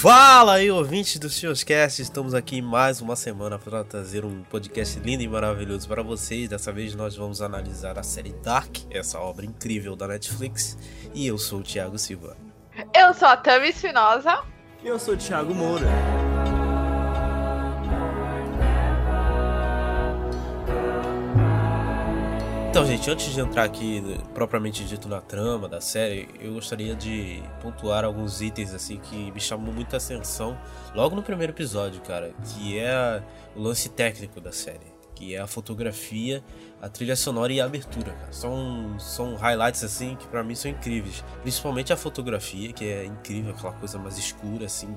Fala aí, ouvintes do Cast, estamos aqui mais uma semana para trazer um podcast lindo e maravilhoso para vocês. Dessa vez nós vamos analisar a série Dark, essa obra incrível da Netflix. E eu sou o Thiago Silva. Eu sou a Tami Espinosa. E eu sou o Thiago Moura. Gente, antes de entrar aqui propriamente dito na trama da série, eu gostaria de pontuar alguns itens assim que me chamam muita atenção logo no primeiro episódio, cara, que é o lance técnico da série, que é a fotografia, a trilha sonora e a abertura, cara. São, são highlights assim que para mim são incríveis, principalmente a fotografia, que é incrível, aquela coisa mais escura assim,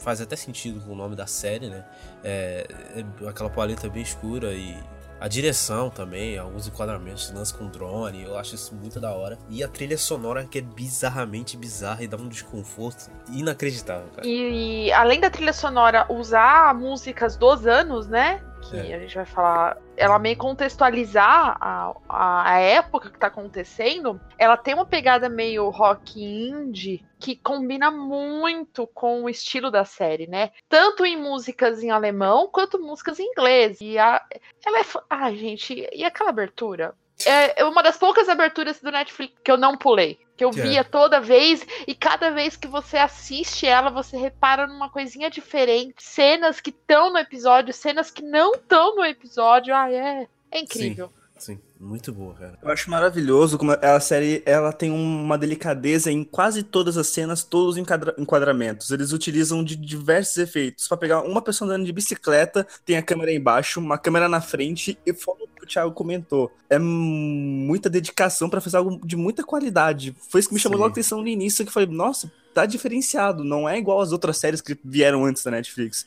faz até sentido com o nome da série, né? É, é aquela paleta bem escura e a direção também, alguns enquadramentos, lance com drone, eu acho isso muito da hora. E a trilha sonora que é bizarramente bizarra e dá um desconforto inacreditável, cara. E, e além da trilha sonora usar músicas dos anos, né? Que é. a gente vai falar, ela meio contextualizar a, a, a, época que tá acontecendo, ela tem uma pegada meio rock indie que combina muito com o estilo da série, né? Tanto em músicas em alemão quanto músicas em inglês. E a, ela é. Ah, gente, e aquela abertura? É uma das poucas aberturas do Netflix que eu não pulei que eu via toda vez e cada vez que você assiste ela, você repara numa coisinha diferente, cenas que estão no episódio, cenas que não estão no episódio. Ah, é, é incrível. Sim, sim, muito boa, cara. Eu acho maravilhoso como a série ela tem uma delicadeza em quase todas as cenas, todos os enquadra enquadramentos. Eles utilizam de diversos efeitos. para pegar uma pessoa andando de bicicleta, tem a câmera embaixo, uma câmera na frente e fora Thiago comentou. É muita dedicação para fazer algo de muita qualidade. Foi isso que me chamou Sim. logo a atenção no início, que foi, nossa, tá diferenciado, não é igual as outras séries que vieram antes da Netflix.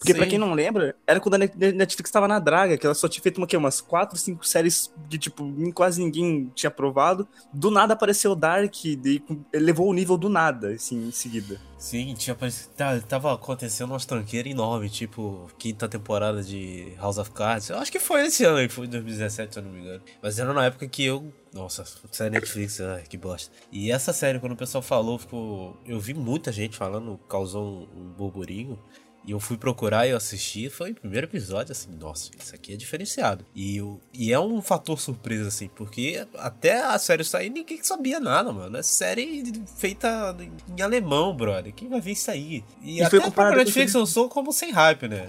Porque, para quem não lembra, era quando a Netflix tava na draga, que ela só tinha feito uma, umas 4, 5 séries que, tipo, quase ninguém tinha provado. Do nada apareceu Dark, e levou o nível do nada, assim, em seguida. Sim, tinha tá, tava acontecendo umas tranqueiras enormes, tipo, quinta temporada de House of Cards. Eu acho que foi esse ano, foi em 2017, se eu não me engano. Mas era na época que eu nossa, série Netflix, ai, que bosta. E essa série, quando o pessoal falou, ficou. Eu vi muita gente falando, causou um, um burburinho. E eu fui procurar e eu assisti, foi o primeiro episódio, assim, nossa, isso aqui é diferenciado. E, eu, e é um fator surpresa, assim, porque até a série sair ninguém sabia nada, mano. É série feita em alemão, brother. Quem vai ver isso aí? E, e até foi a Netflix lançou como sem hype, né?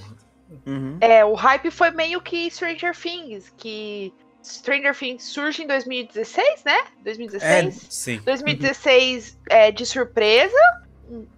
Uhum. É, o hype foi meio que Stranger Things, que Stranger Things surge em 2016, né? 2016? É, sim. 2016 uhum. é, de surpresa,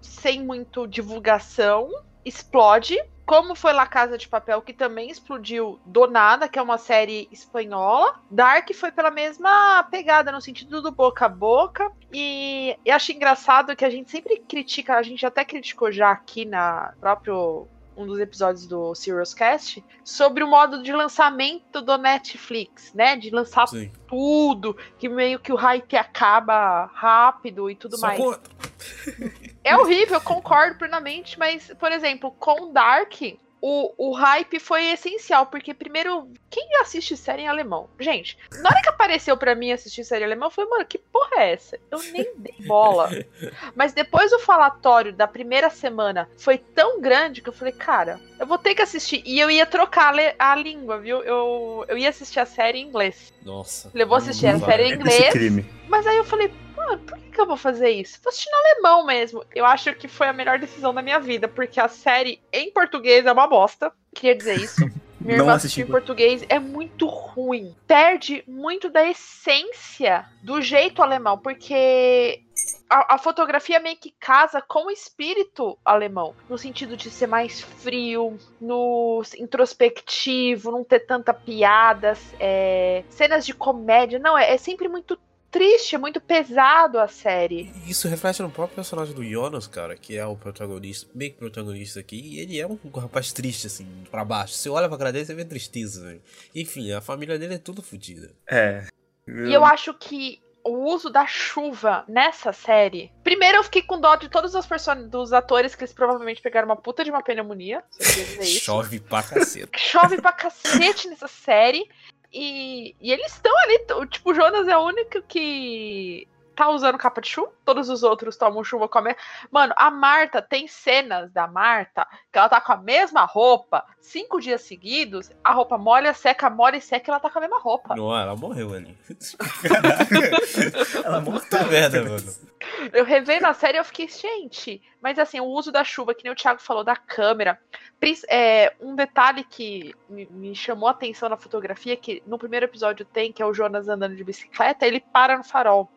sem muito divulgação explode, como foi La Casa de Papel, que também explodiu do nada, que é uma série espanhola. Dark foi pela mesma pegada, no sentido do boca a boca. E, e acho engraçado que a gente sempre critica, a gente até criticou já aqui na próprio um dos episódios do Serious Cast sobre o modo de lançamento do Netflix, né? De lançar Sim. tudo, que meio que o hype acaba rápido e tudo Só mais. É horrível, concordo plenamente, mas, por exemplo, com Dark, o, o hype foi essencial, porque primeiro, quem assiste série em alemão? Gente, na hora que apareceu para mim assistir série em alemão, eu falei, mano, que porra é essa? Eu nem dei bola. Mas depois o falatório da primeira semana foi tão grande que eu falei, cara, eu vou ter que assistir. E eu ia trocar a, língua, viu? Eu, eu ia assistir a série em inglês. Nossa. Eu vou assistir a série em inglês. Mas aí eu falei, que, eu vou fazer isso? Vou assistir no alemão mesmo. Eu acho que foi a melhor decisão da minha vida, porque a série em português é uma bosta. Queria dizer isso. Minha irmã assistiu em português é muito ruim. Perde muito da essência do jeito alemão, porque a, a, fotografia meio que casa com o espírito alemão, no sentido de ser mais frio, no introspectivo, não ter tanta piadas, é, cenas de comédia. Não, é, é sempre muito triste, é muito pesado a série. Isso reflete no próprio personagem do Jonas, cara, que é o protagonista, meio que protagonista aqui, e ele é um rapaz triste, assim, pra baixo. Você olha pra cara dele, você vê tristeza, velho. Enfim, a família dele é tudo fodida. É. E eu acho que o uso da chuva nessa série. Primeiro, eu fiquei com dó de todos os person... dos atores que eles provavelmente pegaram uma puta de uma pneumonia. Chove pra cacete. Chove pra cacete nessa série. E, e eles estão ali, tipo, o Jonas é o único que tá usando capa de chuva, todos os outros tomam chuva com a mesma. Mano, a Marta tem cenas da Marta que ela tá com a mesma roupa cinco dias seguidos, a roupa molha, seca, molha e seca e ela tá com a mesma roupa. Não, ela morreu ali. Ela morreu. Puta merda, mano. Eu revendo a série e eu fiquei, gente, mas assim, o uso da chuva, que nem o Thiago falou, da câmera. É, um detalhe que me, me chamou a atenção na fotografia, que no primeiro episódio tem, que é o Jonas andando de bicicleta, ele para no farol.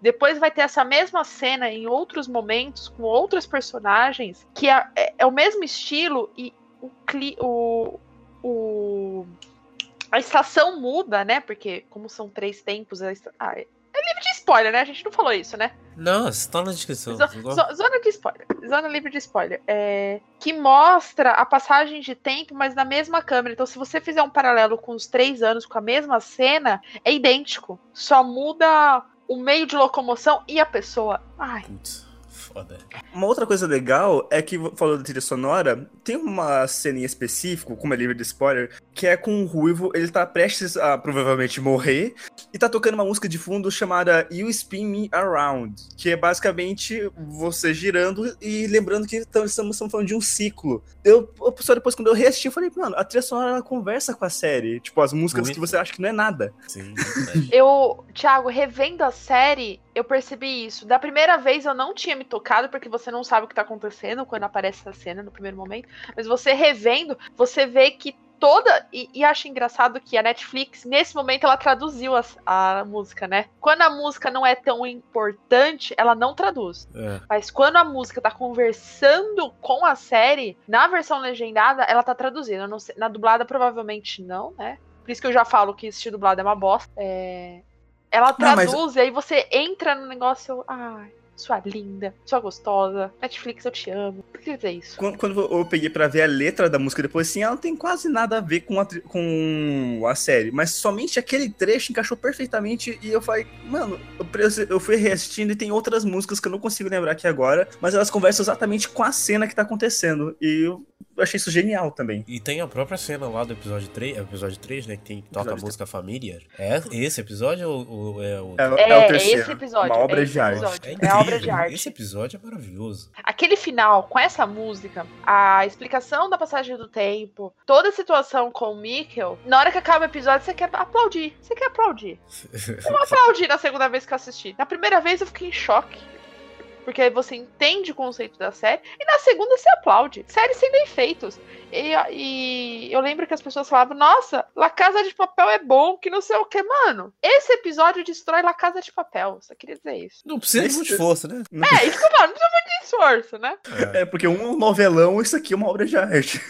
Depois vai ter essa mesma cena em outros momentos, com outros personagens, que é, é- é o mesmo estilo e o, o, o- a estação muda, né? Porque como são três tempos, a esta- ah, é livre de spoiler, né? A gente não falou isso, né? Não, você tá na descrição. Zo- zo- Zona de spoiler. Zona livre de spoiler. É, que mostra a passagem de tempo, mas na mesma câmera. Então, se você fizer um paralelo com os três anos com a mesma cena, é idêntico. Só muda o meio de locomoção e a pessoa. Ai, Putz, foda. Uma outra coisa legal é que, falando da trilha sonora, tem uma cena em específico, como é livre de spoiler, que é com o Ruivo, ele tá prestes a provavelmente morrer, e tá tocando uma música de fundo chamada You Spin Me Around, que é basicamente você girando e lembrando que tam- estamos, estamos falando de um ciclo. Eu, só depois, quando eu reassisti, eu falei, mano, a trilha sonora ela conversa com a série. Tipo, as músicas Muito. que você acha que não é nada. Sim, verdade. eu, Thiago, revendo a série, eu percebi isso. Da primeira vez eu não tinha me tocado, porque você não sabe o que tá acontecendo quando aparece essa cena no primeiro momento. Mas você revendo, você vê que toda. E, e acho engraçado que a Netflix, nesse momento, ela traduziu as- a, música, né? Quando a música não é tão importante, ela não traduz. É. Mas quando a música tá conversando com a série, na versão legendada, ela tá traduzindo. Sei- na dublada, provavelmente não, né? Por isso que eu já falo que assistir dublado é uma bosta. É, Ela Não, mas- traduz e aí você entra no negócio. Ai, sua linda, sua gostosa. Netflix, eu te amo. Por que dizer isso? Quando, quando eu peguei pra ver a letra da música depois, assim, ela não tem quase nada a ver com a, com a série, mas somente aquele trecho encaixou perfeitamente e eu falei, mano, eu, eu fui reassistindo e tem outras músicas que eu não consigo lembrar aqui agora, mas elas conversam exatamente com a cena que tá acontecendo e eu achei isso genial também. E tem a própria cena lá do episódio 3, é o episódio 3, né? Que tem, toca a música Família. É esse episódio ou, ou é o. É, É, é o é terceiro, esse episódio, uma obra é de arte. É, É obra de arte. Esse episódio é maravilhoso. Aquele final, com essa música, a explicação da passagem do tempo, toda a situação com o Mikkel, na hora que acaba o episódio, você quer aplaudir. Você quer aplaudir. Eu não aplaudi na segunda vez que eu assisti. Na primeira vez eu fiquei em choque. Porque aí você entende o conceito da série. E na segunda você aplaude. Série sendo efeitos. E, e eu lembro que as pessoas falavam: Nossa, La Casa de Papel é bom, que não sei o que. Mano, esse episódio destrói La Casa de Papel. Só queria dizer isso. Não precisa de muito esforço, né? É, isso que eu falo, não precisa muito de esforço, né? É, porque um é novelão, isso aqui é uma obra de arte.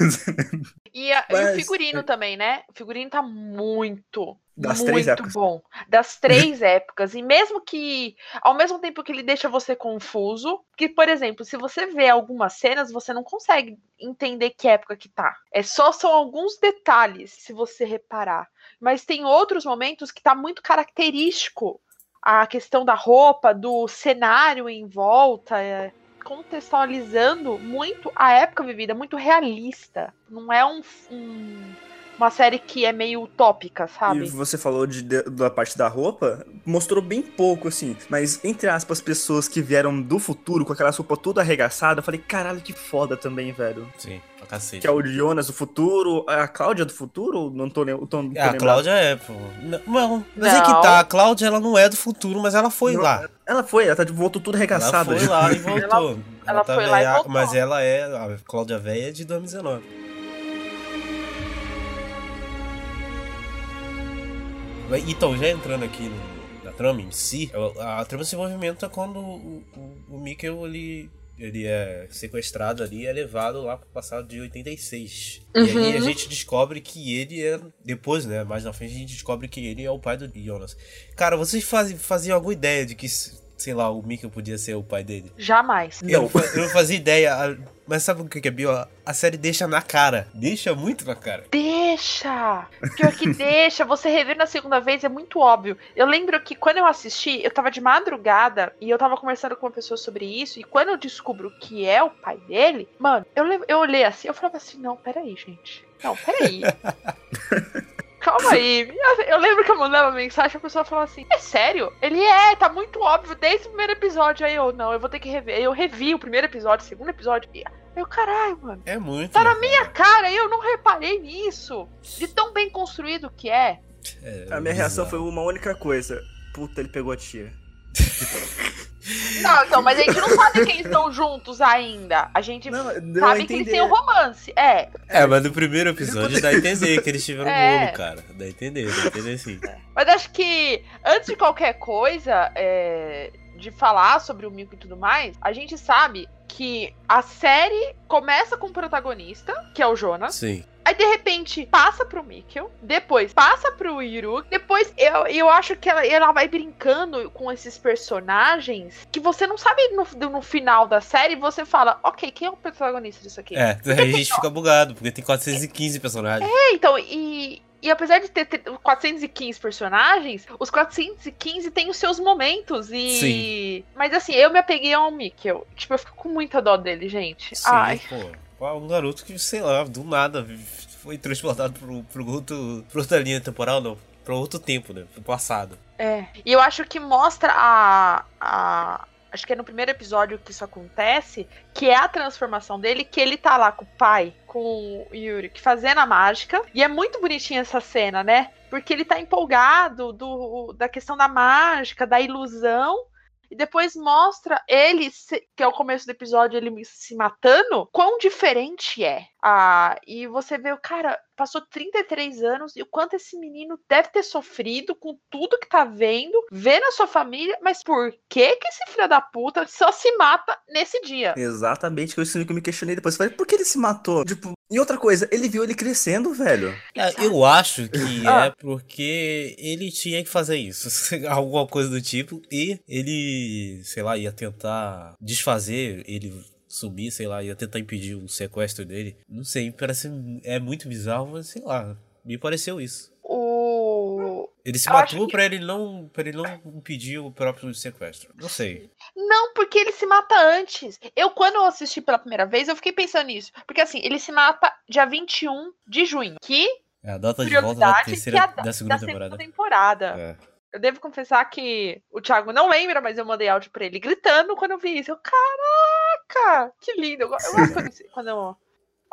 E, a- e o Mas- figurino também, né? O figurino tá muito, Das muito três épocas. bom. Das três épocas. E mesmo que, ao mesmo tempo que ele deixa você confuso, que, por exemplo, se você vê algumas cenas, você não consegue entender que época que tá. É só são alguns detalhes, se você reparar. Mas tem outros momentos que tá muito característico. A questão da roupa, do cenário em volta, é, contextualizando muito a época vivida, muito realista. Não é um, um- uma série que é meio utópica, E sabe? você falou de, de- da parte da roupa, mostrou bem pouco, assim. Mas, entre aspas, pessoas que vieram do futuro com aquela roupa toda arregaçada, eu falei, caralho, que foda também, velho. Sim, pra cacete. Que é o Jonas do futuro, a Cláudia do futuro? Não tô, lem- tô, não tô É, a lembrado. Cláudia é, pô. Não, Não, mas é Não. que tá. A Cláudia, ela não é do futuro, mas ela foi Não, lá. Ela foi, ela tá de voltou tudo Ela arregaçada. foi lá e voltou. ela tá foi lá e voltou. Mas ela é. A Cláudia Véia é de 2019. Então, já entrando aqui no- na trama em si, a, a trama se movimenta quando o, o, o Mikkel ele, ele é sequestrado ali e é levado lá pro passado de 86. E aí a Uhum. gente descobre que ele é. Depois, né? Mais na frente a gente descobre que ele é o pai do Jonas. Cara, vocês fazem, faziam alguma ideia de que, sei lá, o Mikkel podia ser o pai dele? Jamais. Eu, não eu fazia ideia, mas sabe o que que é pior? A série deixa na cara. Deixa muito na cara. Deixa! Pior que deixa. Você rever na segunda vez é muito óbvio. Eu lembro que quando eu assisti, eu tava de madrugada e eu tava conversando com uma pessoa sobre isso. E quando eu descubro que é o pai dele, mano, eu, eu olhei assim, eu falava assim: não, peraí, gente. Não, peraí. calma aí. Eu lembro que eu mandava mensagem e a pessoa falava assim: É sério? Ele é, tá muito óbvio desde o primeiro episódio. Aí eu, não, eu vou ter que rever. Aí eu revi o primeiro episódio, o segundo episódio. E eu, caralho, mano. É muito. Tá na minha cara, eu não reparei nisso. De tão bem construído que é. é a minha reação foi uma única coisa. Puta, ele pegou a tia. Não, então, mas a gente não sabe quem estão juntos ainda. A gente não, sabe que eles têm um romance. É. É, mas no primeiro episódio dá a entender que eles tiveram é. um bolo, cara. Dá a entender, dá a entender sim. É. Mas acho que, antes de qualquer coisa, é, de falar sobre o Miko e tudo mais, a gente sabe que a série começa com o protagonista, que é o Jonas. Sim. Aí, de repente, passa pro Mikkel, depois passa pro Iru, depois eu, eu acho que ela, ela vai brincando com esses personagens que você não sabe no, no final da série, você fala, ok, quem é o protagonista disso aqui? É, aí a gente fica bugado, porque tem 415 personagens. É, então, e, e apesar de ter 415 personagens, os 415 têm os seus momentos. E. Sim. Mas assim, eu me apeguei ao Mikkel. Tipo, eu fico com muita dó dele, gente. Sim, Ai. pô um garoto que, sei lá, do nada foi transportado pro, pro outro, pro outra linha temporal, não. Pro outro tempo, né? Pro passado. É. E eu acho que mostra a, a, acho que é no primeiro episódio que isso acontece, que é a transformação dele, que ele tá lá com o pai, com o Yuri, fazendo a mágica. E é muito bonitinha essa cena, né? Porque ele tá empolgado do, da questão da mágica, da ilusão e depois mostra ele, que é o começo do episódio, ele se matando, quão diferente é. Ah, e você vê o cara, passou 33 anos e o quanto esse menino deve ter sofrido com tudo que tá vendo, vendo a sua família, mas por que que esse filho da puta só se mata nesse dia? Exatamente, que eu, me questionei depois. Falei, por que ele se matou? Tipo, e outra coisa, ele viu ele crescendo, velho. É, eu acho que ah. é porque ele tinha que fazer isso, alguma coisa do tipo, e ele, sei lá, ia tentar desfazer ele sumir, sei lá, ia tentar impedir o sequestro dele. Não sei, parece. É muito bizarro, mas sei lá. Me pareceu isso. Ele se Eu matou que... pra ele não. para ele não impedir o próprio sequestro. Não sei. Não, porque ele se mata antes. Eu, quando eu assisti pela primeira vez, eu fiquei pensando nisso. Porque assim, ele se mata dia 21 de junho. Que. É a data de volta da terceira é da segunda da temporada. Segunda temporada. É. Eu devo confessar que o Thiago não lembra, mas eu mandei áudio pra ele gritando quando eu vi isso. Eu, caraca, que lindo. Eu, gosto quando, eu,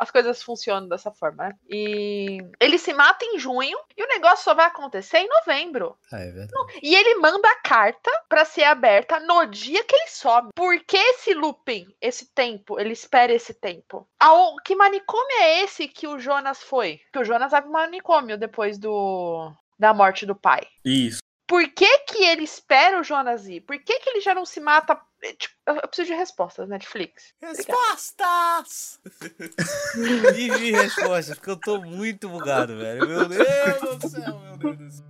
as coisas funcionam dessa forma, né? E ele se mata em junho e o negócio só vai acontecer em novembro. Ah, é verdade. E ele manda a carta para ser aberta no dia que ele sobe. Por que esse looping, esse tempo? Ele espera esse tempo. Ao, que manicômio é esse que o Jonas foi? Que o Jonas vai pro manicômio depois do da morte do pai. Isso. Por que, que ele espera o Jonas ir? Por que, que ele já não se mata? É, tipo, eu preciso de respostas, Netflix. Respostas! Vive respostas, porque eu tô muito bugado, velho. Meu Deus do céu, meu Deus do céu.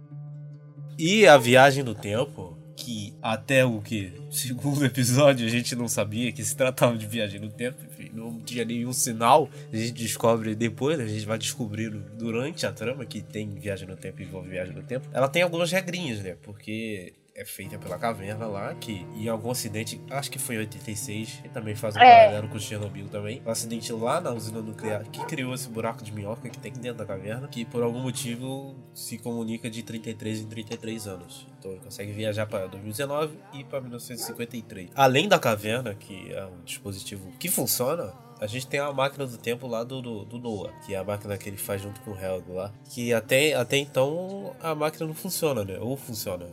E a viagem no tempo que até o que segundo episódio a gente não sabia que se tratava de viagem no tempo, enfim, não tinha nenhum sinal. A gente descobre depois, a gente vai descobrindo durante a trama que tem viagem no tempo e envolve viagem no tempo. Ela tem algumas regrinhas, né? Porque é feita pela caverna lá, que em algum acidente, acho que foi em 86, e também faz um é. paralelo com Chernobyl também. Um acidente lá na usina nuclear que criou esse buraco de minhoca que tem dentro da caverna, que por algum motivo se comunica de 33 em 33 anos. Então ele consegue viajar para 2019 e para 1953. Além da caverna, que é um dispositivo que funciona, a gente tem a máquina do tempo lá do, do, do, Noah, que é a máquina que ele faz junto com o Helg lá. Que até, até então a máquina não funciona, né? Ou funciona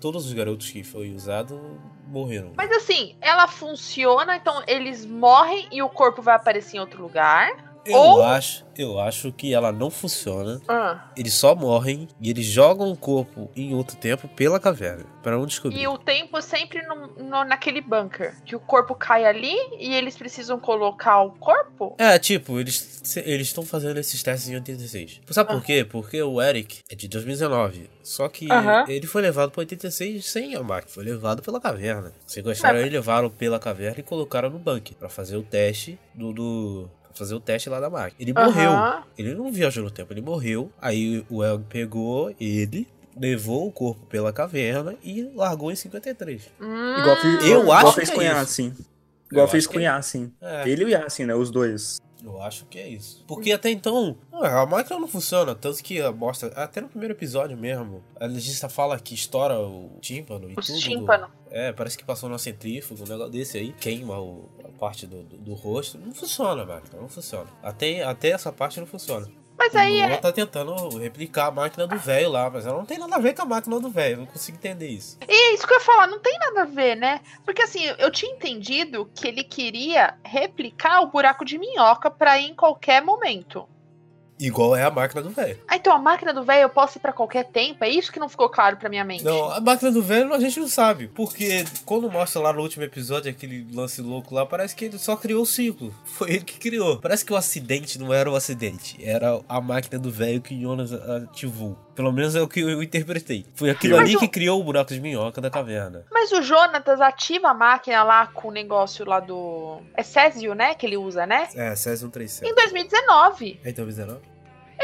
todos os garotos que foi usado morreram. Mas assim, ela funciona, então eles morrem e o corpo vai aparecer em outro lugar. Eu Ou... acho, eu acho que ela não funciona. Ah. Eles só morrem e eles jogam o corpo em outro tempo pela caverna. para não descobrir. E o tempo sempre no, no, naquele bunker. Que o corpo cai ali e eles precisam colocar o corpo? É, tipo, eles eles estão fazendo esses testes em 86. Sabe ah. por quê? Porque o Eric é de 2019. Só que ele foi levado para 86 sem a máquina. Foi levado pela caverna. Sequestraram ele, levaram pela caverna e colocaram no bunker. para fazer o teste do, do fazer o teste lá da máquina. Ele uhum. morreu. Ele não viajou no tempo, ele morreu. Aí o Elg pegou ele, levou o corpo pela caverna e largou em 53. Hum. Igual, eu igual acho fez que é com é Yassin. Igual eu fez com o Yassin. É. Ele e o Yassin, né? Os dois. Eu acho que é isso. Porque até então, a máquina não funciona. Tanto que mostra, até no primeiro episódio mesmo, a legista fala que estoura o tímpano e Os tudo. tímpano. É, parece que passou no centrífugo, um negócio desse aí, queima o- a parte do, do, do rosto. Não funciona, a máquina, não funciona. Até, até essa parte não funciona. Mas aí ela é. tá tentando replicar a máquina do velho lá, mas ela não tem nada a ver com a máquina do velho. Não consigo entender isso. E é isso que eu ia falar, não tem nada a ver, né? Porque assim, eu tinha entendido que ele queria replicar o buraco de minhoca pra ir em qualquer momento. Igual é a máquina do velho. Ah, então a máquina do velho eu posso ir pra qualquer tempo? É isso que não ficou claro pra minha mente. Não, a máquina do velho a gente não sabe. Porque quando mostra lá no último episódio aquele lance louco lá, parece que ele só criou o ciclo. Foi ele que criou. Parece que o acidente não era o acidente. Era a máquina do velho que Jonas ativou. Pelo menos é o que eu interpretei. Foi aquilo Mas ali o- que criou o buraco de minhoca da caverna. Mas o Jonatas ativa a máquina lá com o negócio lá do. É Césio, né? Que ele usa, né? É, César 137. Em 2019. É então 19?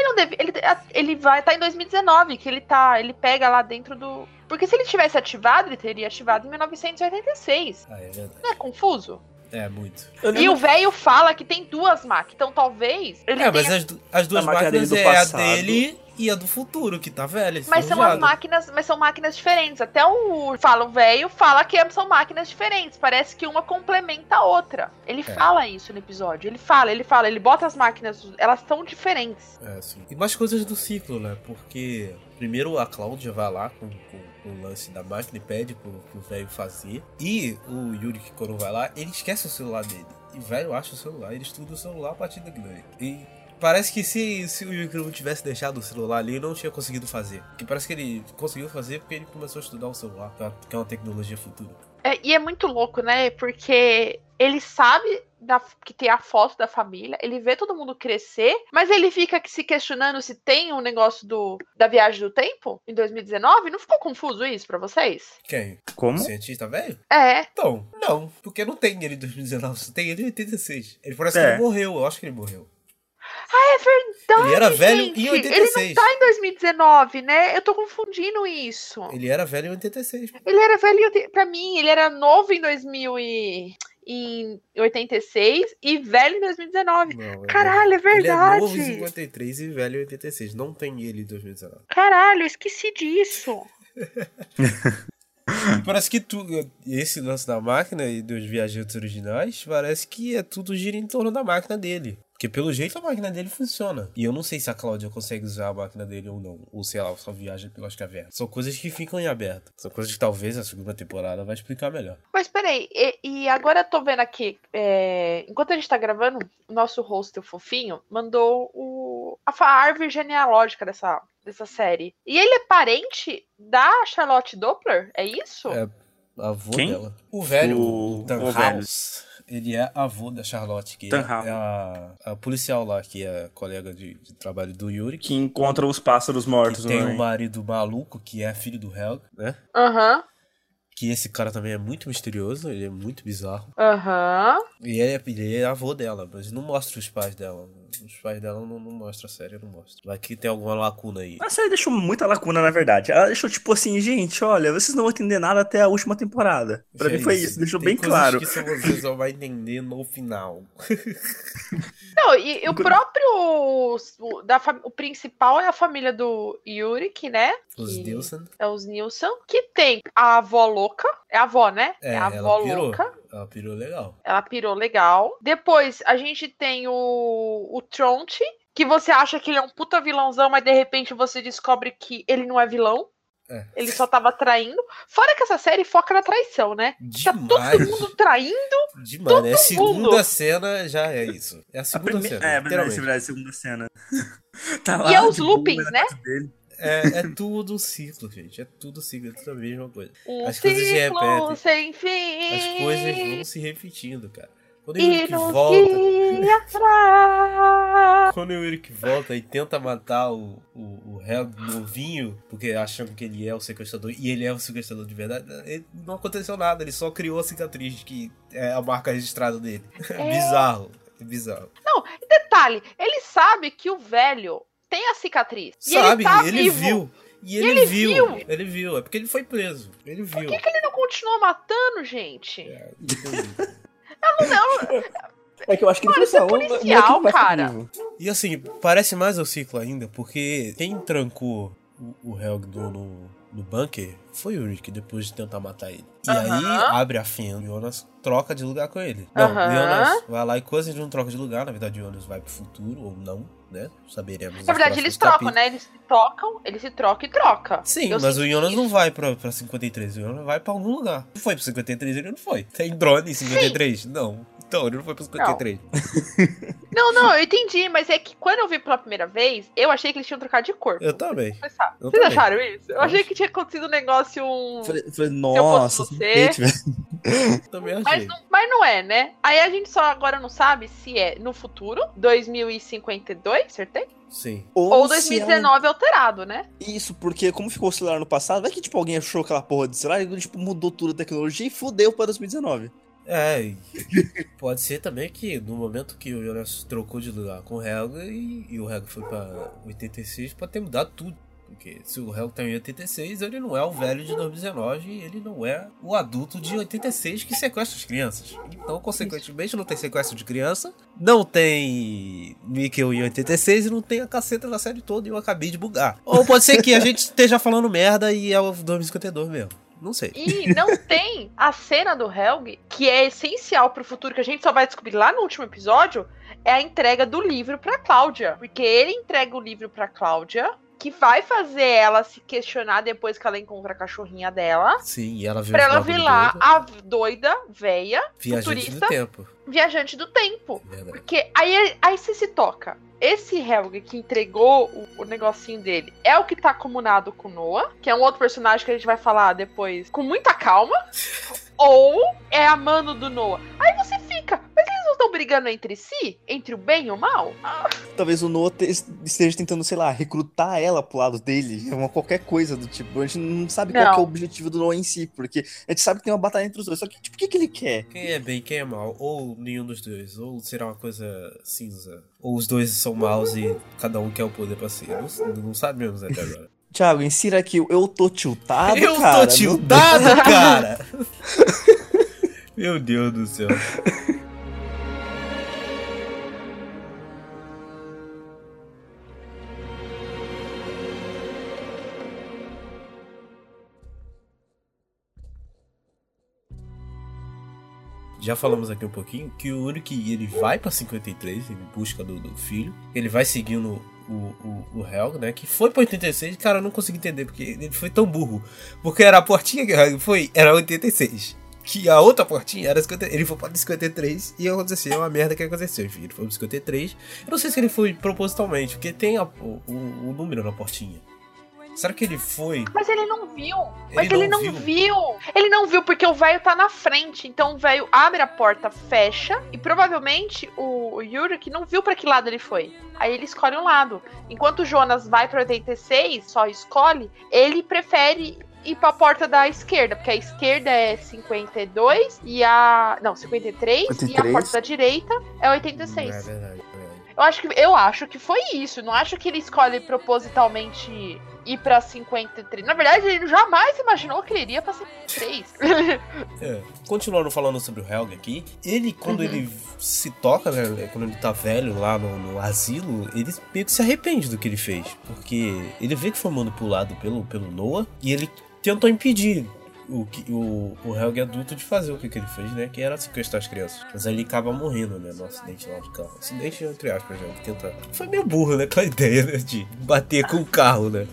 Ele não deve. Ele, ele vai estar em 2019, que ele tá. Ele pega lá dentro do. Porque se ele tivesse ativado, ele teria ativado em 1986. Ah, é verdade. Não é confuso? É, muito. Eu E lembro- o velho fala que tem duas máquinas. Então talvez. Ele É, mas tenha- as, du- as duas máquinas dele do é a dele e a do futuro, que tá velha. Mas são as máquinas, mas são máquinas diferentes. Até o fala o velho fala que são máquinas diferentes. Parece que uma complementa a outra. Ele É. fala isso no episódio. Ele fala, ele fala, ele bota as máquinas, elas são diferentes. É, sim. E mais coisas do ciclo, né? Porque primeiro a Cláudia vai lá com, com- com o lance da máquina e pede pro, pro velho fazer. E o Yuri, que quando vai lá, ele esquece o celular dele. E o velho acha o celular, ele estuda o celular a partir daquilo. E parece que se, se o Yuri não tivesse deixado o celular ali, ele não tinha conseguido fazer. Porque parece que ele conseguiu fazer porque ele começou a estudar o celular, que é uma- que é uma tecnologia futura. É, e é muito louco, né? Porque ele sabe da- que tem a foto da família, ele vê todo mundo crescer, mas ele fica se questionando se tem um negócio do, da viagem do tempo em 2019. Não ficou confuso isso pra vocês? Quem? Como? O cientista velho? É. Então, não, porque não tem ele em 2019, só tem ele em 86. Ele parece que É. ele morreu, eu acho que ele morreu. É verdade. Ele era velho gente. em 86. Ele não tá em 2019, né? Eu tô confundindo isso. Ele era velho em 86. Ele era velho em pra mim, ele era novo em 2000 e em 86 e velho em 2019. Não, ele- Caralho, é Ele é novo em verdade. 53 e velho em 86. Não tem ele em 2019. Caralho, esqueci disso. Parece que tu, esse lance da máquina e dos viajantes originais, parece que é tudo gira em torno da máquina dele. Porque pelo jeito a máquina dele funciona. E eu não sei se a Cláudia consegue usar a máquina dele ou não. Ou sei lá, só viaja pelas cavernas. São coisas que ficam em aberto. São coisas que talvez a segunda temporada vai explicar melhor. Mas peraí, e, e agora eu tô vendo aqui, é, enquanto a gente tá gravando, o nosso host, o Fofinho, mandou o, a, árvore genealógica dessa, dessa série. E ele é parente da Charlotte Doppler? É isso? É. Avô Quem? dela. O velho, O- o Dan o velho. Ele é avô da Charlotte, que é, é a, a policial lá, que é colega de, de trabalho do Yuri. Que encontra os pássaros mortos, tem não um marido maluco, que é filho do Helg, né? Aham, Que esse cara também é muito misterioso, ele é muito bizarro. aham. E ele é, ele é avô dela, mas não mostra os pais dela. Os pais dela não, não mostra a série, não mostra. Vai que tem alguma lacuna aí. A série deixou muita lacuna, na verdade. Ela deixou tipo assim, gente, olha, vocês não vão entender nada até a última temporada. Pra É mim foi isso, deixou Tem bem claro. que só vocês só vai entender no final. Não, e, e o próprio. O, da, fam- o principal é a família do Yurik, né? Os Que Nilsson. É os Nilsson. Que tem a avó louca. É a avó, né? É, a ela avó pirou. louca. Ela pirou legal. Ela pirou legal. Depois a gente tem o, o Tronte, que você acha que ele é um puta vilãozão, mas de repente você descobre que ele não é vilão. É. Ele só tava traindo. Fora que essa série foca na traição, né? Tá todo Demais. mundo traindo. Demais, né? A segunda mundo. cena já é isso. É a A segunda prime... cena. É, verdade, literalmente. é verdade, segunda cena. tá E é os loopings, né? dele. É, é tudo ciclo, gente. É tudo ciclo, é tudo a mesma coisa. Um As coisas se repetem. sem fim. As coisas vão se repetindo, cara. Quando o E nos volta. Quando o Yurik volta e tenta matar o, o, o Helg novinho, porque acham que ele é o sequestrador, e ele é o sequestrador de verdade, ele- não aconteceu nada, ele só criou a cicatriz, que é a marca registrada dele. É bizarro. É bizarro. Detalhe, ele sabe que o velho tem a cicatriz. E Sabe, ele tá ele vivo. viu. E ele, ele viu, viu. Ele viu. É porque ele foi preso. Ele viu. Por que, que ele não continua matando, gente? É, entendi. É que eu acho que ele Mano, foi isso é só um- um policial, cara. E assim, parece mais o ciclo ainda, porque quem trancou o, o Helg no, no, no bunker foi o Rick, depois de tentar matar ele. E Aham. aí abre a fenda, o Jonas troca de lugar com ele. Não, Aham. o Jonas vai lá e coisa, ele não troca de lugar, na verdade o Jonas vai pro futuro, ou não, né? Saberemos. Na verdade, eles trocam, capítulos. né? Eles se trocam, eles se trocam e troca. Sim, Eu mas o Jonas isso. não vai pra, pra 53, o Jonas vai pra algum lugar. Não foi pro 53, ele não foi. Tem drone em 53? Não. Então, ele não foi pro 53. Não, não, eu entendi, mas é que quando eu vi pela primeira vez, eu achei que eles tinham trocado de corpo. Eu também. Eu Vocês também. acharam isso? Eu achei que tinha acontecido um negócio. Um... Falei, falei, nossa, você-. Também achei. Mas não, mas não é, né? Aí a gente só agora não sabe se é no futuro, 2052, acertei? Sim. Ou é 2019 alterado, né? Isso, porque como ficou o celular no passado, vai que tipo alguém achou aquela porra de celular e tipo, mudou tudo a tecnologia e fudeu pra 2019. É, pode ser também que no momento que o Jonas trocou de lugar com o Helga e, e o Helga foi pra 86, pode ter mudado tudo. Porque se o Helga tá em 86, ele não é o velho de 2019 e ele não é o adulto de 86 que sequestra as crianças. Então, consequentemente, não tem sequestro de criança, não tem Mikkel em 86 e não tem a caceta da série toda e eu acabei de bugar. Ou pode ser que a gente esteja falando merda e é o 2052 mesmo. Não sei. E não tem a cena do Helg, que é essencial pro futuro, que a gente só vai descobrir lá no último episódio, é a entrega do livro pra Cláudia. Porque ele entrega o livro pra Cláudia, que vai fazer ela se questionar depois que ela encontra a cachorrinha dela. Sim, e ela viu Pra ela ver lá doido. a doida, véia, Viajante futurista, do tempo. viajante do tempo. Verdade. Porque aí, aí você se toca. Esse Helg que entregou o, o negocinho dele é o que tá comunado com Noah, que é um outro personagem que a gente vai falar depois com muita calma. ou é a mano do Noah. Aí você fica, brigando entre si? Entre o bem e o mal? Talvez o Noah te- esteja tentando, sei lá, recrutar ela pro lado dele, uma qualquer coisa do tipo. A gente não sabe qual Não. que é o objetivo do Noah em si, porque a gente sabe que tem uma batalha entre os dois. Só que, tipo, o que, que ele quer? Quem é bem, quem é mal? Ou nenhum dos dois? Ou será uma coisa cinza? Ou os dois são maus e cada um quer o poder pra si? Não, não sabemos até agora. Thiago, insira aqui, eu tô tiltado, Eu cara. tô meu tiltado, cara! Meu Deus do céu. Já falamos aqui um pouquinho que o único que ele vai pra 53 em busca do, do filho. Ele vai seguindo o, o, o Helg, né? Que foi pra 86. Cara, eu não consigo entender porque ele foi tão burro. Porque era a portinha que foi, era 86. Que a outra portinha era 50, ele foi pra 53 e aconteceu uma merda que aconteceu. Enfim, ele foi pra 53. Eu não sei se ele foi propositalmente, porque tem a- o- o número na portinha. Será que ele foi? Mas ele não viu. Mas Ele ele, não não, viu. viu. Ele não viu porque o velho tá na frente. Então o velho abre a porta, fecha. E provavelmente o, o Yurik não viu pra que lado ele foi. Aí ele escolhe um lado. Enquanto o Jonas vai pra 86, só escolhe, ele prefere ir pra porta da esquerda. Porque a esquerda é 52 e a. Não, 53. E a 53. porta da direita é É 86. verdade, é verdade. Eu acho, que, eu acho que foi isso. Não acho que ele escolhe propositalmente ir pra 53. Na verdade, ele jamais imaginou que ele iria pra 53. É. Continuando falando sobre o Helg aqui, ele, quando Uhum. ele se toca, né, quando ele tá velho lá no, no asilo, ele meio que se arrepende do que ele fez. Porque ele vê que foi manipulado pelo, pelo Noah e ele tentou impedir o, o, o Helg adulto de fazer o que, que ele fez, né? Que era sequestrar as crianças. Mas ele acaba morrendo, né? No acidente lá de carro. Acidente, entre aspas, né? Que tenta... Foi meio burro, né? Aquela ideia, né? De bater com o carro, né?